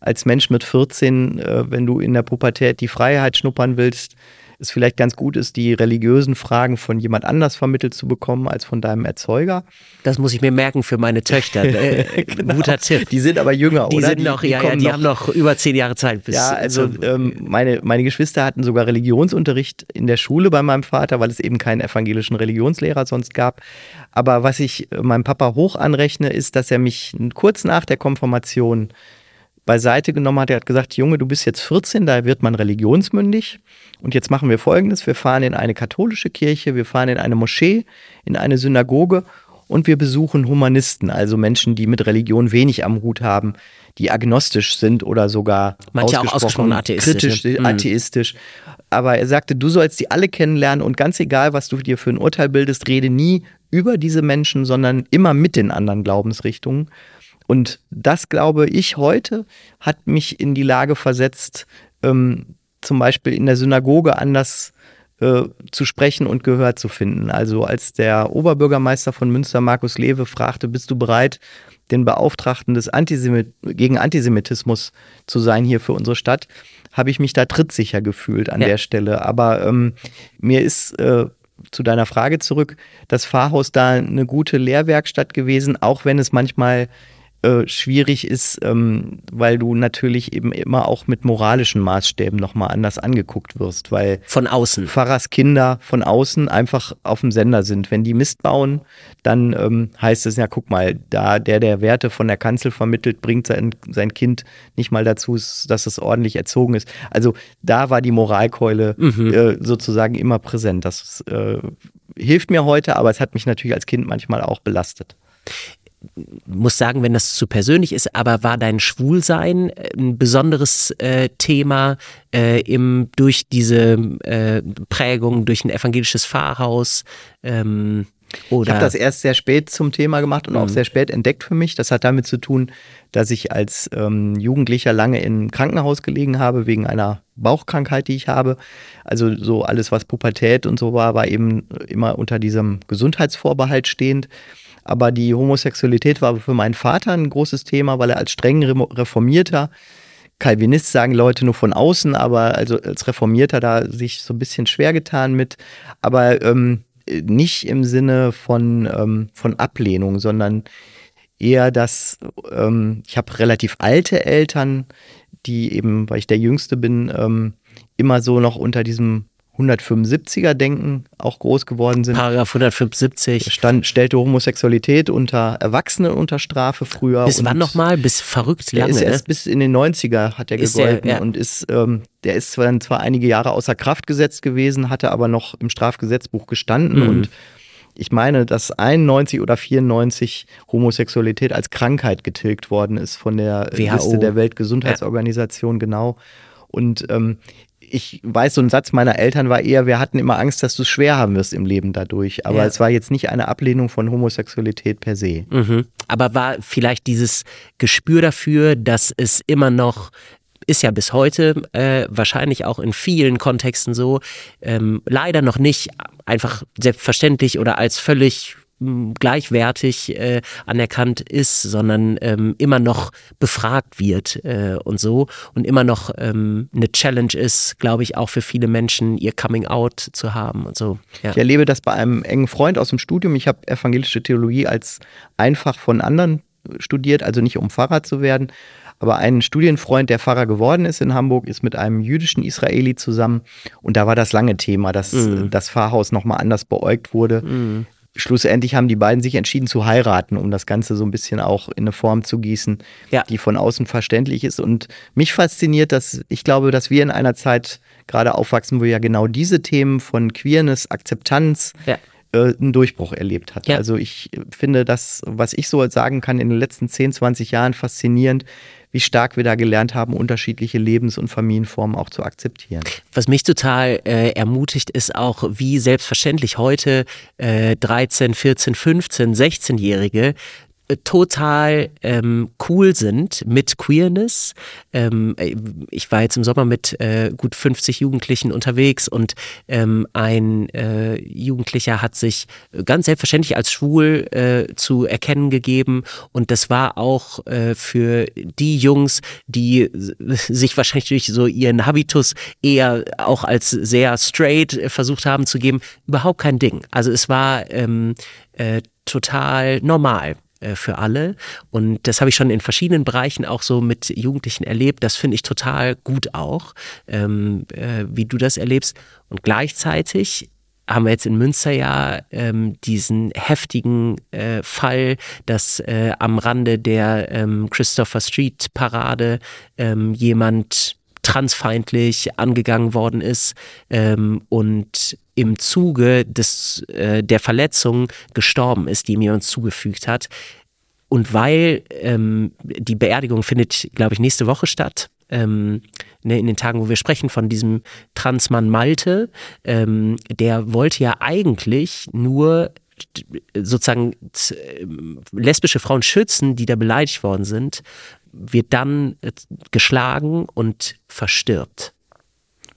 als Mensch mit 14, äh, wenn du in der Pubertät die Freiheit schnuppern willst, es vielleicht ganz gut ist, die religiösen Fragen von jemand anders vermittelt zu bekommen als von deinem Erzeuger. Das muss ich mir merken für meine Töchter. Äh, genau. Guter Tipp. Die sind aber jünger, die oder? Sind noch, die, ja, ja, die noch. haben noch über zehn Jahre Zeit. Bis ja, also ähm, meine, meine Geschwister hatten sogar Religionsunterricht in der Schule bei meinem Vater, weil es eben keinen evangelischen Religionslehrer sonst gab. Aber was ich meinem Papa hoch anrechne, ist, dass er mich kurz nach der Konfirmation beiseite genommen hat. Er hat gesagt, Junge, du bist jetzt 14, da wird man religionsmündig. Und jetzt machen wir Folgendes. Wir fahren in eine katholische Kirche, wir fahren in eine Moschee, in eine Synagoge und wir besuchen Humanisten, also Menschen, die mit Religion wenig am Hut haben, die agnostisch sind oder sogar Manche ausgesprochen, auch ausgesprochen atheistisch. kritisch, ne? Atheistisch. Aber er sagte, du sollst die alle kennenlernen und ganz egal, was du dir für ein Urteil bildest, rede nie über diese Menschen, sondern immer mit den anderen Glaubensrichtungen. Und das, glaube ich, heute hat mich in die Lage versetzt, ähm, zum Beispiel in der Synagoge anders äh, zu sprechen und Gehör zu finden. Also als der Oberbürgermeister von Münster, Markus Lewe, fragte, bist du bereit, den Beauftragten des Antisemit gegen Antisemitismus zu sein hier für unsere Stadt, habe ich mich da trittsicher gefühlt an ja. der Stelle. Aber ähm, mir ist äh, zu deiner Frage zurück, das Pfarrhaus da eine gute Lehrwerkstatt gewesen, auch wenn es manchmal äh, schwierig ist, ähm, weil du natürlich eben immer auch mit moralischen Maßstäben nochmal anders angeguckt wirst, weil von außen Pfarrers Kinder von außen einfach auf dem Sender sind. Wenn die Mist bauen, dann ähm, heißt es ja, guck mal, da der der Werte von der Kanzel vermittelt, bringt sein, sein Kind nicht mal dazu, dass es ordentlich erzogen ist. Also da war die Moralkeule mhm. äh, sozusagen immer präsent. Das äh, hilft mir heute, aber es hat mich natürlich als Kind manchmal auch belastet muss sagen, wenn das zu persönlich ist, aber war dein Schwulsein äh, ein besonderes äh, Thema äh, im, durch diese äh, Prägung, durch ein evangelisches Pfarrhaus? Ähm, oder? Ich habe das erst sehr spät zum Thema gemacht und mhm. auch sehr spät entdeckt für mich. Das hat damit zu tun, dass ich als ähm, Jugendlicher lange im Krankenhaus gelegen habe, wegen einer Bauchkrankheit, die ich habe. Also so alles, was Pubertät und so war, war eben immer unter diesem Gesundheitsvorbehalt stehend. Aber die Homosexualität war für meinen Vater ein großes Thema, weil er als streng reformierter Calvinist sagen Leute nur von außen, aber also als Reformierter da sich so ein bisschen schwer getan mit, aber ähm, nicht im Sinne von, ähm, von Ablehnung, sondern eher dass ähm, ich habe relativ alte Eltern, die eben, weil ich der Jüngste bin, ähm, immer so noch unter diesem 175er Denken auch groß geworden sind. Paragraph 175. Stand, stellte Homosexualität unter Erwachsenen unter Strafe früher. Bis wann nochmal? Bis verrückt lange. Ist ne? erst bis in den 90er hat er gegolten der, ja. und ist, ähm, der ist zwar, zwar einige Jahre außer Kraft gesetzt gewesen, hatte aber noch im Strafgesetzbuch gestanden Mhm. und ich meine, dass 91 oder 94 Homosexualität als Krankheit getilgt worden ist von der WHO. Liste der Weltgesundheitsorganisation, genau. Und ähm, ich weiß, so ein Satz meiner Eltern war eher, wir hatten immer Angst, dass du es schwer haben wirst im Leben dadurch. Aber Ja. es war jetzt nicht eine Ablehnung von Homosexualität per se. Mhm. Aber war vielleicht dieses Gespür dafür, dass es immer noch ist ja bis heute äh, wahrscheinlich auch in vielen Kontexten so, ähm, leider noch nicht einfach selbstverständlich oder als völlig gleichwertig äh, anerkannt ist, sondern ähm, immer noch befragt wird äh, und so und immer noch ähm, eine Challenge ist, glaube ich, auch für viele Menschen, ihr Coming Out zu haben und so. Ja. Ich erlebe das bei einem engen Freund aus dem Studium. Ich habe evangelische Theologie als einfach von anderen studiert, also nicht um Pfarrer zu werden. Aber ein Studienfreund, der Pfarrer geworden ist in Hamburg, ist mit einem jüdischen Israeli zusammen. Und da war das lange Thema, dass Mhm. das Pfarrhaus nochmal anders beäugt wurde. Mhm. Schlussendlich haben die beiden sich entschieden zu heiraten, um das Ganze so ein bisschen auch in eine Form zu gießen, Ja. die von außen verständlich ist. Und mich fasziniert, dass ich glaube, dass wir in einer Zeit gerade aufwachsen, wo ja genau diese Themen von Queerness, Akzeptanz, Ja. äh, einen Durchbruch erlebt hat. Ja. Also ich finde das, was ich so sagen kann, in den letzten 10, 20 Jahren faszinierend, wie stark wir da gelernt haben, unterschiedliche Lebens- und Familienformen auch zu akzeptieren. Was mich total äh, ermutigt, ist auch, wie selbstverständlich heute äh, 13, 14, 15, 16-Jährige äh, total ähm, cool sind mit Queerness. Ähm, äh, ich war jetzt im Sommer mit äh, gut 50 Jugendlichen unterwegs und ähm, ein äh, Jugendlicher hat sich ganz selbstverständlich als schwul äh, zu erkennen gegeben und das war auch äh, für die Jungs, die sich wahrscheinlich durch so ihren Habitus eher auch als sehr straight versucht haben zu geben, überhaupt kein Ding. Also es war ähm, äh, total normal für alle. Und das habe ich schon in verschiedenen Bereichen auch so mit Jugendlichen erlebt. Das finde ich total gut auch, ähm, äh, wie du das erlebst. Und gleichzeitig haben wir jetzt in Münster ja ähm, diesen heftigen äh, Fall, dass äh, am Rande der ähm, Christopher Street Parade ähm, jemand transfeindlich angegangen worden ist ähm, und im Zuge des, äh, der Verletzung gestorben ist, die ihm jemand zugefügt hat. Und weil ähm, die Beerdigung findet, glaube ich, nächste Woche statt, ähm, ne, in den Tagen, wo wir sprechen, von diesem Transmann Malte, ähm, der wollte ja eigentlich nur sozusagen z- ähm, lesbische Frauen schützen, die da beleidigt worden sind, wird dann äh, geschlagen und verstirbt.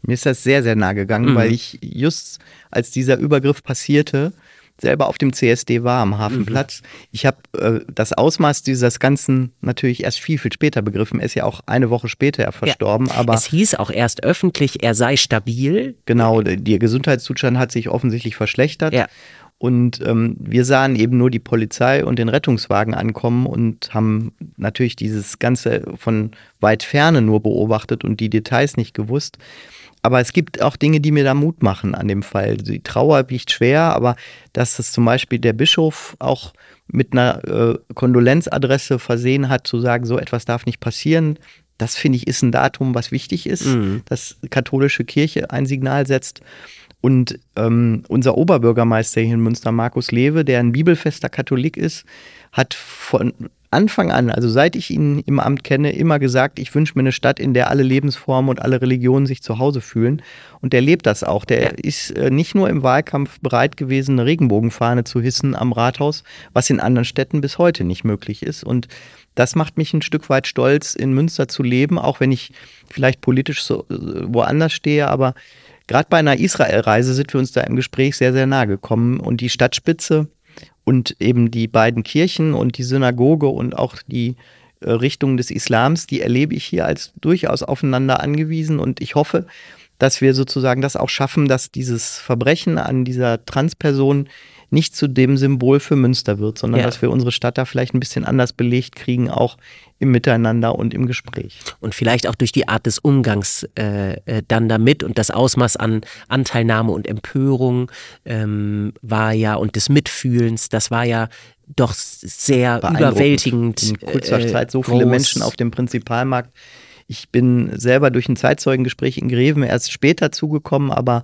Mir ist das sehr, sehr nah gegangen, Mhm. weil ich just als dieser Übergriff passierte, selber auf dem CSD war am Hafenplatz. Ich habe äh, das Ausmaß dieses Ganzen natürlich erst viel, viel später begriffen. Er ist ja auch eine Woche später ja verstorben, aber es hieß auch erst öffentlich, er sei stabil. genau, der der Gesundheitszustand hat sich offensichtlich verschlechtert. Ja. Und ähm, wir sahen eben nur die Polizei und den Rettungswagen ankommen und haben natürlich dieses Ganze von weit ferne nur beobachtet und die Details nicht gewusst. Aber es gibt auch Dinge, die mir da Mut machen an dem Fall. Die Trauer wiegt schwer, aber dass es zum Beispiel der Bischof auch mit einer äh, Kondolenzadresse versehen hat, zu sagen, so etwas darf nicht passieren, das finde ich ist ein Datum, was wichtig ist, Mhm. dass die katholische Kirche ein Signal setzt. Und ähm, unser Oberbürgermeister hier in Münster, Markus Lewe, der ein bibelfester Katholik ist, hat von Anfang an, also seit ich ihn im Amt kenne, immer gesagt, ich wünsche mir eine Stadt, in der alle Lebensformen und alle Religionen sich zu Hause fühlen. Und der lebt das auch. Der Ja. ist äh, nicht nur im Wahlkampf bereit gewesen, eine Regenbogenfahne zu hissen am Rathaus, was in anderen Städten bis heute nicht möglich ist. Und das macht mich ein Stück weit stolz, in Münster zu leben, auch wenn ich vielleicht politisch so äh, woanders stehe, aber Gerade bei einer Israel-Reise sind wir uns da im Gespräch sehr, sehr nahe gekommen und die Stadtspitze Und eben die beiden Kirchen und die Synagoge und auch die äh, Richtung des Islams, die erlebe ich hier als durchaus aufeinander angewiesen. Und ich hoffe, dass wir sozusagen das auch schaffen, dass dieses Verbrechen an dieser Transperson nicht zu dem Symbol für Münster wird, sondern ja. dass wir unsere Stadt da vielleicht ein bisschen anders belegt kriegen, auch im Miteinander und im Gespräch. Und vielleicht auch durch die Art des Umgangs äh, äh, dann damit und das Ausmaß an Anteilnahme und Empörung ähm, war ja und des Mitfühlens, das war ja doch sehr überwältigend. In kurzer äh, Zeit so viele Menschen auf dem Prinzipalmarkt. Ich bin selber durch ein Zeitzeugengespräch in Greven erst später zugekommen, aber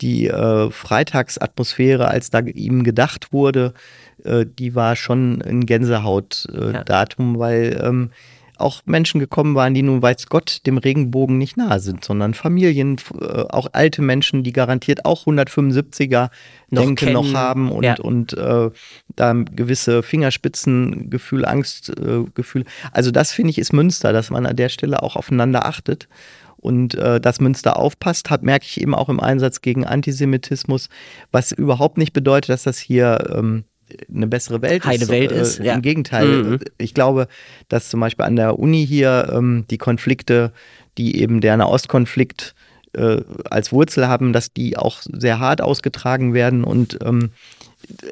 die äh, Freitagsatmosphäre, als da ihm gedacht wurde, äh, die war schon ein Gänsehaut-Datum, äh, ja. weil ähm, auch Menschen gekommen waren, die nun weiß Gott dem Regenbogen nicht nahe sind, sondern Familien, äh, auch alte Menschen, die garantiert auch 175er noch Denke kennen. noch haben und, ja. und äh, da gewisse Fingerspitzengefühl, Angstgefühl. Äh, also das finde ich ist Münster, dass man an der Stelle auch aufeinander achtet und äh, dass Münster aufpasst, hat, merke ich eben auch im Einsatz gegen Antisemitismus, was überhaupt nicht bedeutet, dass das hier ähm, eine bessere Welt Heide ist. Welt äh, ist, ja. Im Gegenteil. Mhm. Ich glaube, dass zum Beispiel an der Uni hier ähm, die Konflikte, die eben der Nahostkonflikt äh, als Wurzel haben, dass die auch sehr hart ausgetragen werden und ähm,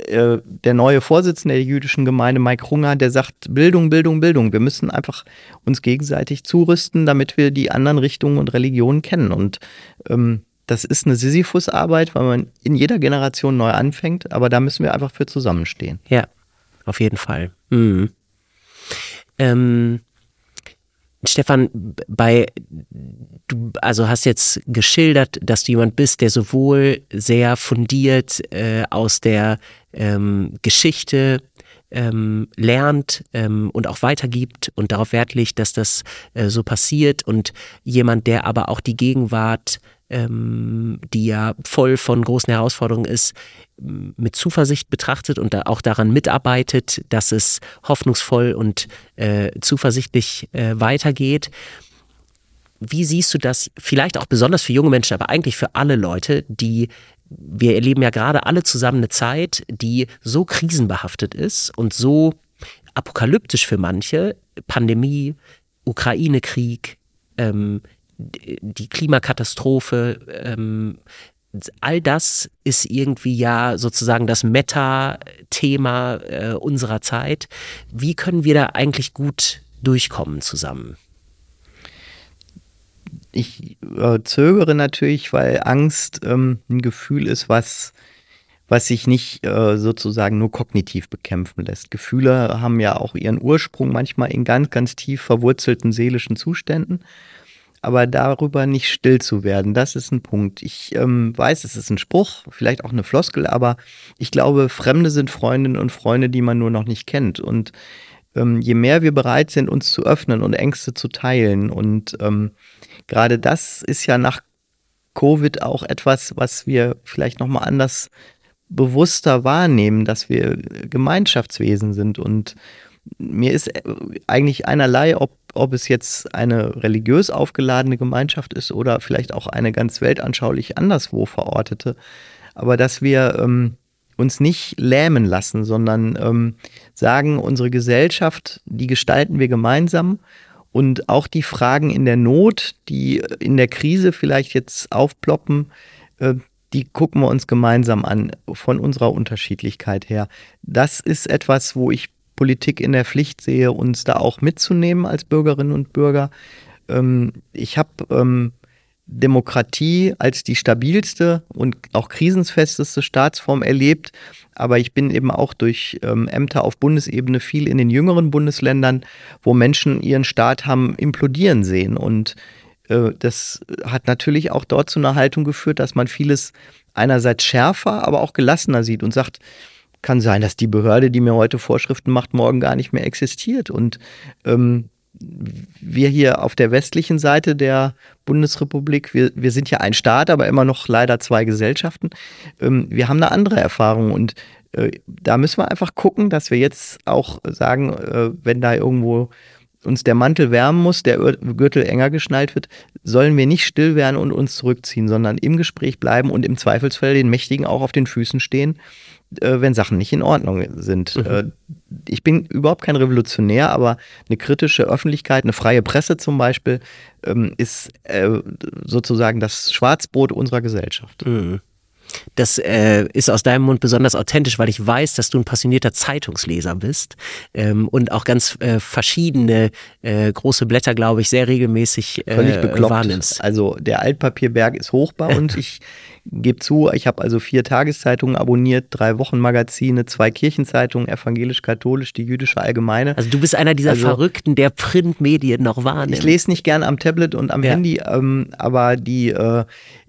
äh, der neue Vorsitzende der jüdischen Gemeinde, Mike Runger, der sagt, Bildung, Bildung, Bildung. Wir müssen einfach uns gegenseitig zurüsten, damit wir die anderen Richtungen und Religionen kennen. Und ähm, das ist eine Sisyphus-Arbeit, weil man in jeder Generation neu anfängt, aber da müssen wir einfach für zusammenstehen. Ja, auf jeden Fall. Mhm. Ähm, Stefan, bei du also hast jetzt geschildert, dass du jemand bist, der sowohl sehr fundiert äh, aus der ähm, Geschichte ähm, lernt ähm, und auch weitergibt und darauf Wert legt, dass das äh, so passiert und jemand, der aber auch die Gegenwart ähm, die ja voll von großen Herausforderungen ist, mit Zuversicht betrachtet und da auch daran mitarbeitet, dass es hoffnungsvoll und äh, zuversichtlich äh, weitergeht. Wie siehst du das vielleicht auch besonders für junge Menschen, aber eigentlich für alle Leute, die wir erleben ja gerade alle zusammen eine Zeit, die so krisenbehaftet ist und so apokalyptisch für manche, Pandemie, Ukraine-Krieg, ähm, die Klimakatastrophe, ähm, all das ist irgendwie ja sozusagen das Meta-Thema äh, unserer Zeit. Wie können wir da eigentlich gut durchkommen zusammen? Ich äh, zögere natürlich, weil Angst ähm, ein Gefühl ist, was, was sich nicht äh, sozusagen nur kognitiv bekämpfen lässt. Gefühle haben ja auch ihren Ursprung manchmal in ganz, ganz tief verwurzelten seelischen Zuständen aber darüber nicht still zu werden, das ist ein Punkt. Ich ähm, weiß, es ist ein Spruch, vielleicht auch eine Floskel, aber ich glaube, Fremde sind Freundinnen und Freunde, die man nur noch nicht kennt. Und ähm, je mehr wir bereit sind, uns zu öffnen und Ängste zu teilen, und ähm, gerade das ist ja nach Covid auch etwas, was wir vielleicht nochmal anders bewusster wahrnehmen, dass wir Gemeinschaftswesen sind und mir ist äh, eigentlich einerlei, ob, ob es jetzt eine religiös aufgeladene Gemeinschaft ist oder vielleicht auch eine ganz weltanschaulich anderswo verortete, aber dass wir ähm, uns nicht lähmen lassen, sondern ähm, sagen, unsere Gesellschaft, die gestalten wir gemeinsam und auch die Fragen in der Not, die in der Krise vielleicht jetzt aufploppen, äh, die gucken wir uns gemeinsam an, von unserer Unterschiedlichkeit her. Das ist etwas, wo ich Politik in der Pflicht sehe, uns da auch mitzunehmen als Bürgerinnen und Bürger. Ähm, ich habe ähm, Demokratie als die stabilste und auch krisenfesteste Staatsform erlebt. Aber ich bin eben auch durch ähm, Ämter auf Bundesebene viel in den jüngeren Bundesländern, wo Menschen ihren Staat haben implodieren sehen. Und äh, das hat natürlich auch dort zu einer Haltung geführt, dass man vieles einerseits schärfer, aber auch gelassener sieht und sagt, kann sein, dass die Behörde, die mir heute Vorschriften macht, morgen gar nicht mehr existiert. Und ähm, wir hier auf der westlichen Seite der Bundesrepublik, wir, wir sind ja ein Staat, aber immer noch leider zwei Gesellschaften. Ähm, wir haben eine andere Erfahrung und äh, da müssen wir einfach gucken, dass wir jetzt auch sagen, äh, wenn da irgendwo uns der Mantel wärmen muss, der Gürtel enger geschnallt wird, sollen wir nicht still werden und uns zurückziehen, sondern im Gespräch bleiben und im Zweifelsfall den Mächtigen auch auf den Füßen stehen, äh, wenn Sachen nicht in Ordnung sind. Mhm. Äh, ich bin überhaupt kein Revolutionär, aber eine kritische Öffentlichkeit, eine freie Presse zum Beispiel, ähm, ist äh, sozusagen das Schwarzbrot unserer Gesellschaft. Mhm. Das äh, ist aus deinem Mund besonders authentisch, weil ich weiß, dass du ein passionierter Zeitungsleser bist ähm, und auch ganz äh, verschiedene äh, große Blätter, glaube ich, sehr regelmäßig äh, Völlig bekloppt. wahrnimmst. Also der Altpapierberg ist hoch bei uns. ich gebe zu, ich habe also vier Tageszeitungen abonniert, drei Wochenmagazine, zwei Kirchenzeitungen, evangelisch-katholisch, die jüdische Allgemeine. Also du bist einer dieser also, Verrückten, der Printmedien noch wahrnimmt. Ich lese nicht gern am Tablet und am ja. Handy, ähm, aber die äh,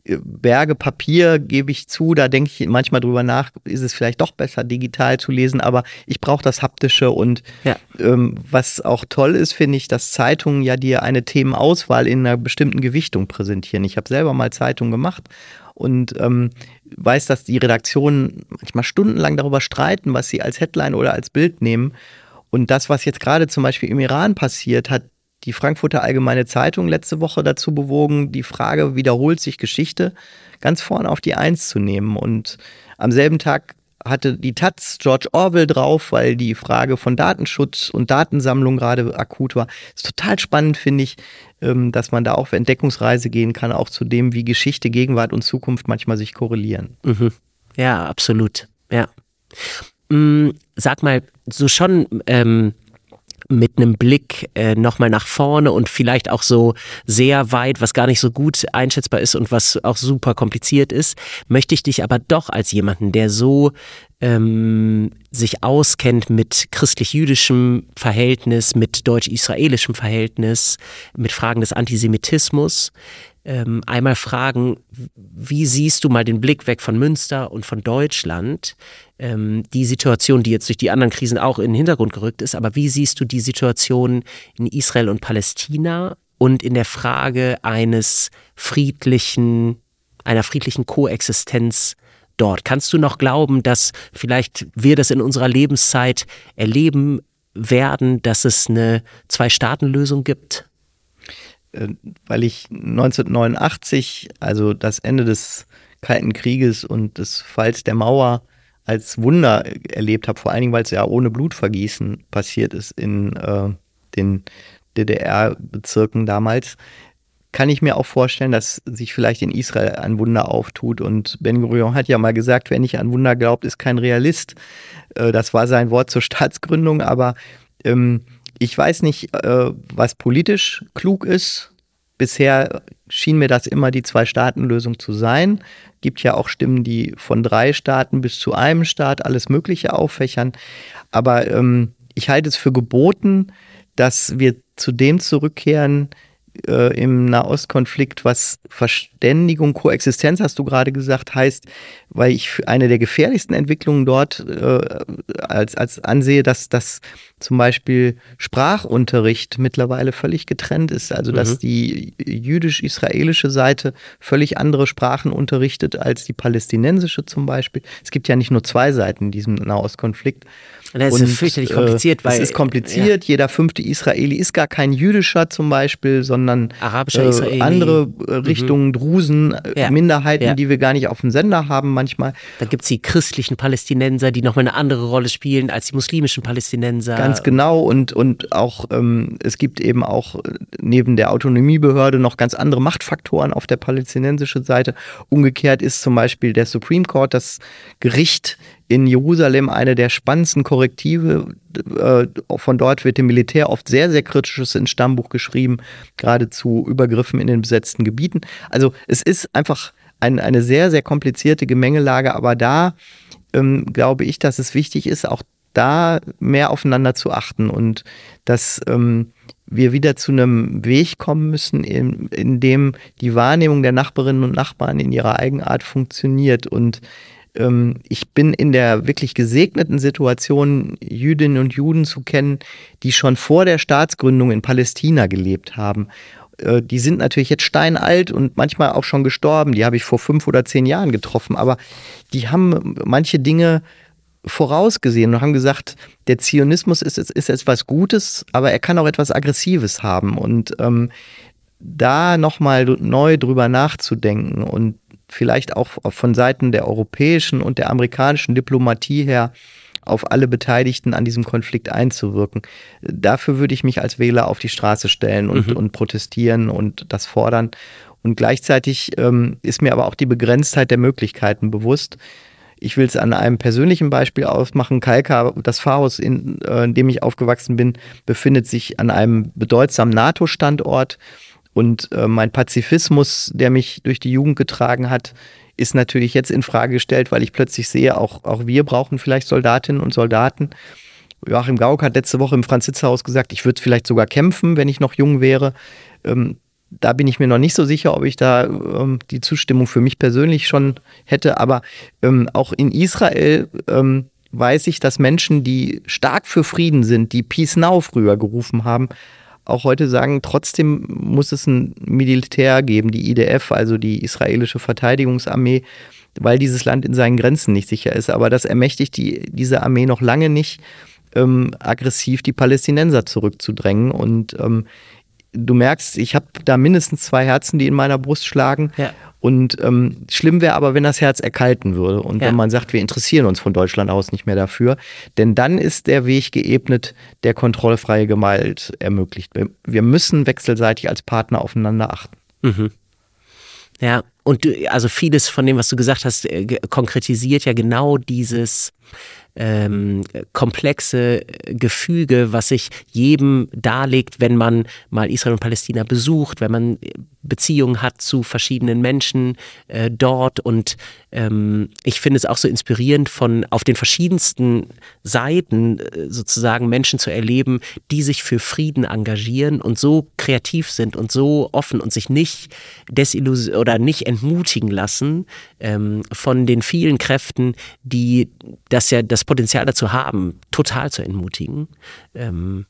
Berge Papier, gebe ich zu, da denke ich manchmal drüber nach, ist es vielleicht doch besser, digital zu lesen, aber ich brauche das Haptische und ja. ähm, was auch toll ist, finde ich, dass Zeitungen ja dir eine Themenauswahl in einer bestimmten Gewichtung präsentieren. Ich habe selber mal Zeitungen gemacht und ähm, weiß, dass die Redaktionen manchmal stundenlang darüber streiten, was sie als Headline oder als Bild nehmen. Und das, was jetzt gerade zum Beispiel im Iran passiert, hat die Frankfurter Allgemeine Zeitung letzte Woche dazu bewogen, die Frage, wiederholt sich Geschichte, ganz vorne auf die Eins zu nehmen. Und am selben Tag hatte die Taz George Orwell drauf, weil die Frage von Datenschutz und Datensammlung gerade akut war. Ist total spannend, finde ich, dass man da auf Entdeckungsreise gehen kann, auch zu dem, wie Geschichte, Gegenwart und Zukunft manchmal sich korrelieren. Mhm. Ja, absolut. Ja. Mm, sag mal, so schon ähm, mit einem Blick äh, nochmal nach vorne und vielleicht auch so sehr weit, was gar nicht so gut einschätzbar ist und was auch super kompliziert ist, möchte ich dich aber doch als jemanden, der so ähm, sich auskennt mit christlich-jüdischem Verhältnis, mit deutsch-israelischem Verhältnis, mit Fragen des Antisemitismus, ähm, einmal fragen, wie siehst du mal den Blick weg von Münster und von Deutschland, ähm, die Situation, die jetzt durch die anderen Krisen auch in den Hintergrund gerückt ist, aber wie siehst du die Situation in Israel und Palästina und in der Frage eines friedlichen, einer friedlichen Koexistenz dort? Kannst du noch glauben, dass vielleicht wir das in unserer Lebenszeit erleben werden, dass es eine Zwei-Staaten-Lösung gibt? Äh, weil ich 1989, also das Ende des Kalten Krieges und des Falls der Mauer, als Wunder erlebt habe, vor allen Dingen, weil es ja ohne Blutvergießen passiert ist in äh, den DDR-Bezirken damals, kann ich mir auch vorstellen, dass sich vielleicht in Israel ein Wunder auftut. Und Ben Gurion hat ja mal gesagt, wer nicht an Wunder glaubt, ist kein Realist. Äh, das war sein Wort zur Staatsgründung, aber ähm, ich weiß nicht, äh, was politisch klug ist. Bisher schien mir das immer die Zwei-Staaten-Lösung zu sein. Gibt ja auch Stimmen, die von drei Staaten bis zu einem Staat alles Mögliche auffächern. Aber ähm, ich halte es für geboten, dass wir zu dem zurückkehren, äh, im Nahostkonflikt, was Verständigung, Koexistenz, hast du gerade gesagt, heißt, weil ich eine der gefährlichsten Entwicklungen dort äh, als, als ansehe, dass das zum Beispiel Sprachunterricht mittlerweile völlig getrennt ist. Also dass mhm. die jüdisch-israelische Seite völlig andere Sprachen unterrichtet als die palästinensische zum Beispiel. Es gibt ja nicht nur zwei Seiten in diesem Nahostkonflikt. Das ist fürchterlich äh, kompliziert, weil. Es ist kompliziert. Ja. Jeder fünfte Israeli ist gar kein jüdischer zum Beispiel, sondern Arabischer äh, Israeli. andere äh, mhm. Richtungen, mhm. Drusen, äh, ja. Minderheiten, ja. die wir gar nicht auf dem Sender haben manchmal. Dann gibt es die christlichen Palästinenser, die nochmal eine andere Rolle spielen als die muslimischen Palästinenser. Ganz genau. Und, und auch, ähm, es gibt eben auch neben der Autonomiebehörde noch ganz andere Machtfaktoren auf der palästinensischen Seite. Umgekehrt ist zum Beispiel der Supreme Court, das Gericht in Jerusalem eine der spannendsten Korrektive. Äh, von dort wird dem Militär oft sehr, sehr Kritisches ins Stammbuch geschrieben, gerade zu Übergriffen in den besetzten Gebieten. Also es ist einfach ein, eine sehr, sehr komplizierte Gemengelage, aber da ähm, glaube ich, dass es wichtig ist, auch da mehr aufeinander zu achten und dass ähm, wir wieder zu einem Weg kommen müssen, in, in dem die Wahrnehmung der Nachbarinnen und Nachbarn in ihrer Eigenart funktioniert und ähm, ich bin in der wirklich gesegneten Situation, Jüdinnen und Juden zu kennen, die schon vor der Staatsgründung in Palästina gelebt haben. Äh, die sind natürlich jetzt steinalt und manchmal auch schon gestorben. Die habe ich vor fünf oder zehn Jahren getroffen. Aber die haben manche Dinge vorausgesehen und haben gesagt, der Zionismus ist, ist, etwas Gutes, aber er kann auch etwas Aggressives haben. Und ähm, da nochmal neu drüber nachzudenken und vielleicht auch von Seiten der europäischen und der amerikanischen Diplomatie her auf alle Beteiligten an diesem Konflikt einzuwirken. Dafür würde ich mich als Wähler auf die Straße stellen und, mhm. und protestieren und das fordern. Und gleichzeitig ähm, ist mir aber auch die Begrenztheit der Möglichkeiten bewusst. Ich will es an einem persönlichen Beispiel ausmachen. Kalka, das Pfarrhaus, in, äh, in dem ich aufgewachsen bin, befindet sich an einem bedeutsamen NATO-Standort. Und äh, mein Pazifismus, der mich durch die Jugend getragen hat, ist natürlich jetzt in Frage gestellt, weil ich plötzlich sehe, auch, auch wir brauchen vielleicht Soldatinnen und Soldaten. Joachim Gauck hat letzte Woche im Franz-Sitzer-Haus gesagt, ich würde vielleicht sogar kämpfen, wenn ich noch jung wäre. Ähm, da bin ich mir noch nicht so sicher, ob ich da ähm, die Zustimmung für mich persönlich schon hätte. Aber ähm, auch in Israel ähm, weiß ich, dass Menschen, die stark für Frieden sind, die Peace Now früher gerufen haben, auch heute sagen, trotzdem muss es ein Militär geben, die IDF, also die israelische Verteidigungsarmee, weil dieses Land in seinen Grenzen nicht sicher ist. Aber das ermächtigt die, diese Armee noch lange nicht, ähm, aggressiv die Palästinenser zurückzudrängen. Und ähm, du merkst, ich habe da mindestens zwei Herzen, die in meiner Brust schlagen. Ja. Und ähm, schlimm wäre aber, wenn das Herz erkalten würde und ja. wenn man sagt, wir interessieren uns von Deutschland aus nicht mehr dafür. Denn dann ist der Weg geebnet, der kontrollfreie Gewalt ermöglicht. Wir müssen wechselseitig als Partner aufeinander achten. Mhm. Ja, und du, also vieles von dem, was du gesagt hast, äh, konkretisiert ja genau dieses ähm, komplexe Gefüge, was sich jedem darlegt, wenn man mal Israel und Palästina besucht, wenn man Beziehungen hat zu verschiedenen Menschen äh, dort. Und ähm, ich finde es auch so inspirierend, von auf den verschiedensten Seiten äh, sozusagen Menschen zu erleben, die sich für Frieden engagieren und so kreativ sind und so offen und sich nicht desillusionieren oder nicht entmutigen lassen ähm, von den vielen Kräften, die das ja das Potenzial dazu haben, total zu entmutigen. Ähm,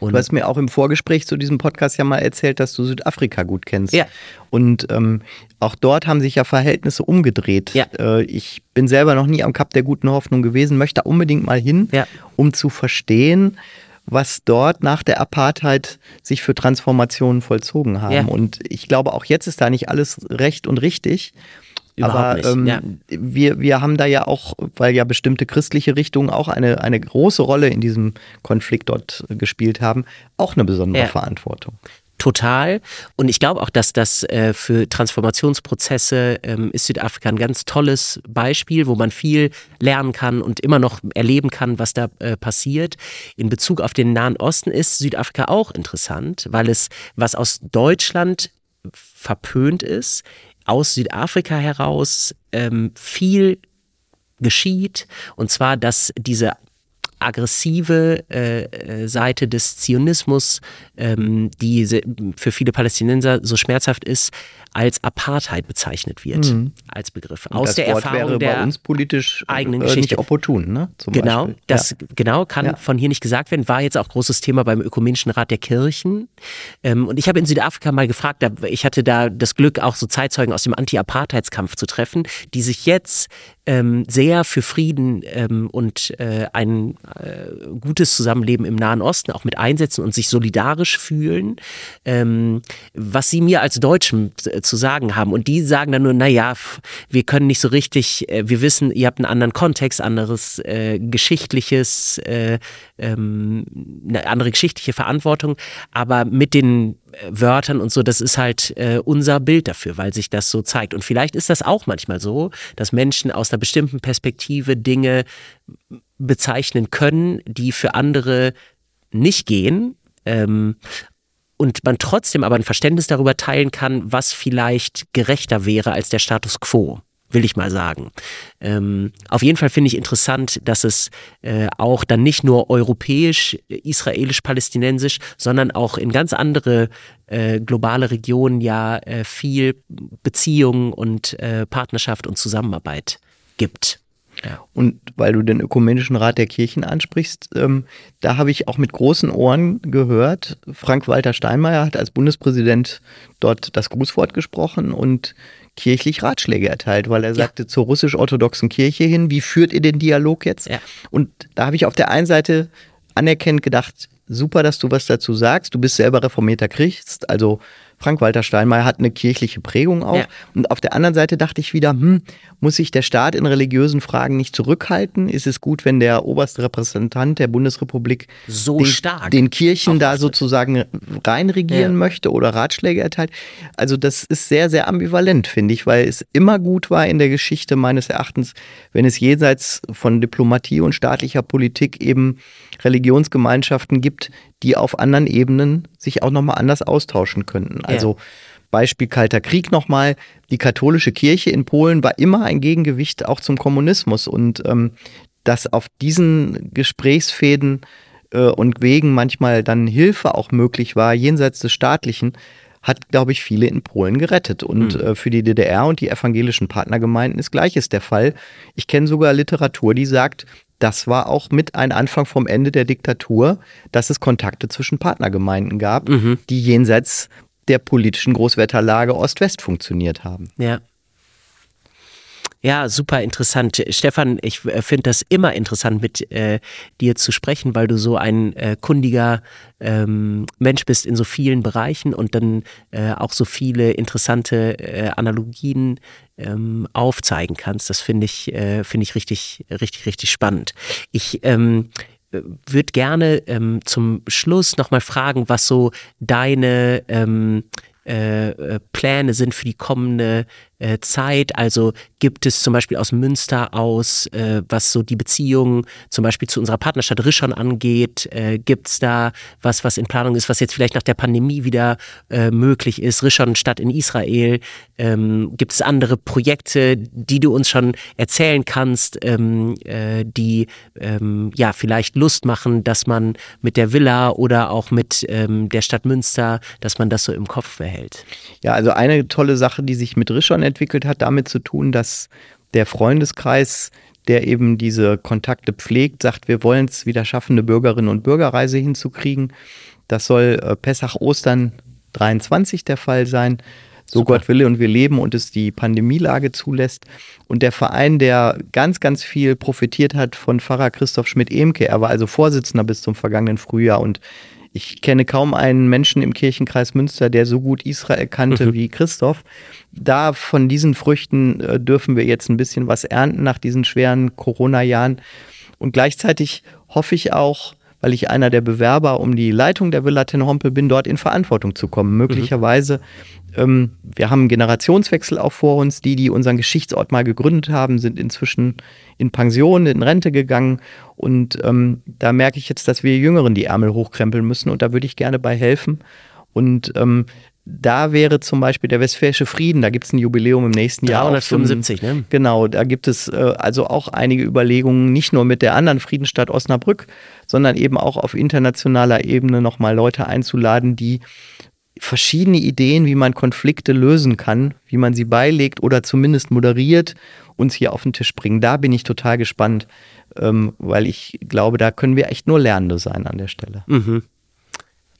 und du hast mir auch im Vorgespräch zu diesem Podcast ja mal erzählt, dass du Südafrika gut kennst. Ja. Und ähm, auch dort haben sich ja Verhältnisse umgedreht. Ja. Äh, ich bin selber noch nie am Kap der guten Hoffnung gewesen, möchte unbedingt mal hin, ja. um zu verstehen, was dort nach der Apartheid sich für Transformationen vollzogen haben. Ja. Und ich glaube, auch jetzt ist da nicht alles recht und richtig. Aber ähm, ja. wir, wir haben da ja auch, weil ja bestimmte christliche Richtungen auch eine, eine große Rolle in diesem Konflikt dort gespielt haben, auch eine besondere ja. Verantwortung. Total. Und ich glaube auch, dass das äh, für Transformationsprozesse ähm, ist Südafrika ein ganz tolles Beispiel, wo man viel lernen kann und immer noch erleben kann, was da äh, passiert. In Bezug auf den Nahen Osten ist Südafrika auch interessant, weil es, was aus Deutschland verpönt ist, aus Südafrika heraus ähm, viel geschieht. Und zwar, dass diese aggressive äh, äh Seite des Zionismus, ähm, die für viele Palästinenser so schmerzhaft ist, als Apartheid bezeichnet wird, mhm. Als Begriff. Und Aus der Wort Erfahrung wäre der bei uns politisch eigenen äh, Geschichte. nicht opportun, ne? Zum genau, Beispiel. das ja. genau kann ja. von hier nicht gesagt werden. War jetzt auch großes Thema beim Ökumenischen Rat der Kirchen. Ähm, und ich habe in Südafrika mal gefragt, ich hatte da das Glück, auch so Zeitzeugen aus dem Anti-Apartheidskampf zu treffen, die sich jetzt ähm, sehr für Frieden ähm, und äh, ein äh, gutes Zusammenleben im Nahen Osten auch mit einsetzen und sich solidarisch fühlen, was sie mir als Deutschen äh, zu sagen haben. Und die sagen dann nur, naja, wir können nicht so richtig, äh, wir wissen, ihr habt einen anderen Kontext, anderes äh, geschichtliches, äh, ähm, eine andere geschichtliche Verantwortung, aber mit den Wörtern und so, das ist halt äh, unser Bild dafür, weil sich das so zeigt. Und vielleicht ist das auch manchmal so, dass Menschen aus einer bestimmten Perspektive Dinge bezeichnen können, die für andere nicht gehen. Ähm, und man trotzdem aber ein Verständnis darüber teilen kann, was vielleicht gerechter wäre als der Status quo will ich mal sagen. Ähm, auf jeden Fall finde ich interessant, dass es äh, auch dann nicht nur europäisch, israelisch, palästinensisch, sondern auch in ganz andere äh, globale Regionen ja äh, viel Beziehung und äh, Partnerschaft und Zusammenarbeit gibt. Ja. Und weil du den Ökumenischen Rat der Kirchen ansprichst, ähm, da habe ich auch mit großen Ohren gehört, Frank-Walter Steinmeier hat als Bundespräsident dort das Grußwort gesprochen und kirchlich Ratschläge erteilt, weil er sagte zur russisch-orthodoxen Kirche hin, wie führt ihr den Dialog jetzt? Ja. Und da habe ich auf der einen Seite anerkennend gedacht, super, dass du was dazu sagst. Du bist selber reformierter Christ, also Frank-Walter Steinmeier hat eine kirchliche Prägung auch. Ja. Und auf der anderen Seite dachte ich wieder, hm, muss sich der Staat in religiösen Fragen nicht zurückhalten? Ist es gut, wenn der oberste Repräsentant der Bundesrepublik so den, stark den Kirchen da sozusagen reinregieren ja. möchte oder Ratschläge erteilt? Also das ist sehr, sehr ambivalent, finde ich, weil es immer gut war in der Geschichte meines Erachtens, wenn es jenseits von Diplomatie und staatlicher Politik eben Religionsgemeinschaften gibt, die auf anderen Ebenen sich auch nochmal anders austauschen könnten. Also ja. Beispiel Kalter Krieg nochmal. Die katholische Kirche in Polen war immer ein Gegengewicht auch zum Kommunismus und ähm, dass auf diesen Gesprächsfäden äh, und Wegen manchmal dann Hilfe auch möglich war, jenseits des Staatlichen, hat, glaube ich, viele in Polen gerettet. Und mhm. äh, für die DDR und die evangelischen Partnergemeinden ist gleiches der Fall. Ich kenne sogar Literatur, die sagt, das war auch mit ein Anfang vom Ende der Diktatur, dass es Kontakte zwischen Partnergemeinden gab, mhm. die jenseits der politischen Großwetterlage Ost-West funktioniert haben. Ja. Ja, super interessant. Stefan, ich äh, finde das immer interessant, mit äh, dir zu sprechen, weil du so ein äh, kundiger ähm, Mensch bist in so vielen Bereichen und dann äh, auch so viele interessante äh, Analogien ähm, aufzeigen kannst. Das finde ich, äh, finde ich richtig, richtig, richtig spannend. Ich ähm, würde gerne ähm, zum Schluss nochmal fragen, was so deine ähm, äh, Pläne sind für die kommende äh, Zeit? Also gibt es zum Beispiel aus Münster aus, äh, was so die Beziehungen zum Beispiel zu unserer Partnerstadt Rischon angeht, äh, gibt es da was, was in Planung ist, was jetzt vielleicht nach der Pandemie wieder äh, möglich ist? Rischon Stadt in Israel. Ähm, gibt es andere Projekte, die du uns schon erzählen kannst, ähm, äh, die ähm, ja vielleicht Lust machen, dass man mit der Villa oder auch mit ähm, der Stadt Münster, dass man das so im Kopf behält? Ja, also eine tolle Sache, die sich mit Rischon entwickelt hat, damit zu tun, dass der Freundeskreis, der eben diese Kontakte pflegt, sagt, wir wollen es wieder schaffen, eine Bürgerinnen- und Bürgerreise hinzukriegen. Das soll äh, Pessach Ostern 23 der Fall sein. So Super. Gott wille und wir leben und es die Pandemielage zulässt. Und der Verein, der ganz, ganz viel profitiert hat von Pfarrer Christoph Schmidt-Emke, er war also Vorsitzender bis zum vergangenen Frühjahr und ich kenne kaum einen Menschen im Kirchenkreis Münster, der so gut Israel kannte mhm. wie Christoph. Da von diesen Früchten äh, dürfen wir jetzt ein bisschen was ernten nach diesen schweren Corona-Jahren. Und gleichzeitig hoffe ich auch, weil ich einer der Bewerber um die Leitung der Villa Ten Hompel bin, dort in Verantwortung zu kommen. Möglicherweise, ähm, wir haben einen Generationswechsel auch vor uns. Die, die unseren Geschichtsort mal gegründet haben, sind inzwischen in Pension, in Rente gegangen. Und ähm, da merke ich jetzt, dass wir Jüngeren die Ärmel hochkrempeln müssen. Und da würde ich gerne bei helfen. Und ähm, da wäre zum Beispiel der Westfälische Frieden, da gibt es ein Jubiläum im nächsten Jahr. 375, ne? Genau, da gibt es äh, also auch einige Überlegungen, nicht nur mit der anderen Friedensstadt Osnabrück, sondern eben auch auf internationaler Ebene nochmal Leute einzuladen, die verschiedene Ideen, wie man Konflikte lösen kann, wie man sie beilegt oder zumindest moderiert, uns hier auf den Tisch bringen. Da bin ich total gespannt, ähm, weil ich glaube, da können wir echt nur Lernende sein an der Stelle. Mhm.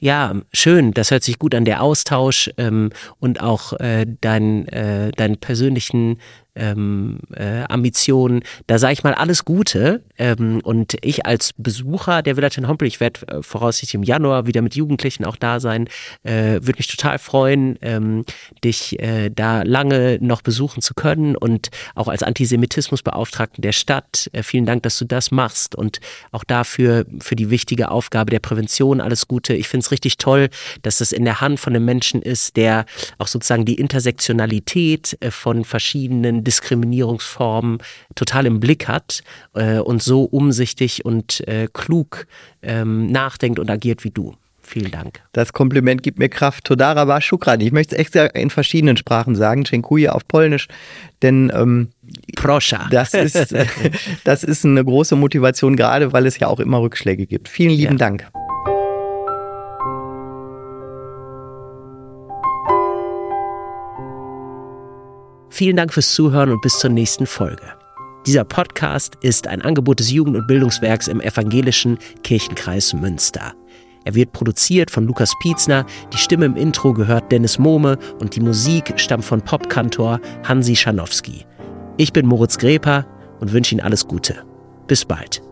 Ja, schön. Das hört sich gut an, der Austausch ähm, und auch äh, dein, äh, deinen persönlichen ähm, äh, Ambitionen. Da sage ich mal alles Gute. Ähm, und ich als Besucher der Villa Ten Hompel, ich werde äh, voraussichtlich im Januar wieder mit Jugendlichen auch da sein, äh, würde mich total freuen, ähm, dich äh, da lange noch besuchen zu können und auch als Antisemitismusbeauftragten der Stadt. Äh, vielen Dank, dass du das machst und auch dafür für die wichtige Aufgabe der Prävention alles Gute. Ich finde es richtig toll, dass das in der Hand von einem Menschen ist, der auch sozusagen die Intersektionalität äh, von verschiedenen Diskriminierungsformen total im Blick hat äh, und so umsichtig und äh, klug ähm, nachdenkt und agiert wie du. Vielen Dank. Das Kompliment gibt mir Kraft. Todara war Shukran. Ich möchte es extra in verschiedenen Sprachen sagen. Dziękuję auf Polnisch. Denn ähm, Proscha. Das ist, das ist eine große Motivation, gerade weil es ja auch immer Rückschläge gibt. Vielen lieben ja. Dank. Vielen Dank fürs Zuhören und bis zur nächsten Folge. Dieser Podcast ist ein Angebot des Jugend- und Bildungswerks im evangelischen Kirchenkreis Münster. Er wird produziert von Lukas Pietzner, die Stimme im Intro gehört Dennis Mohme und die Musik stammt von Popkantor Hansi Schanowski. Ich bin Moritz Greper und wünsche Ihnen alles Gute. Bis bald.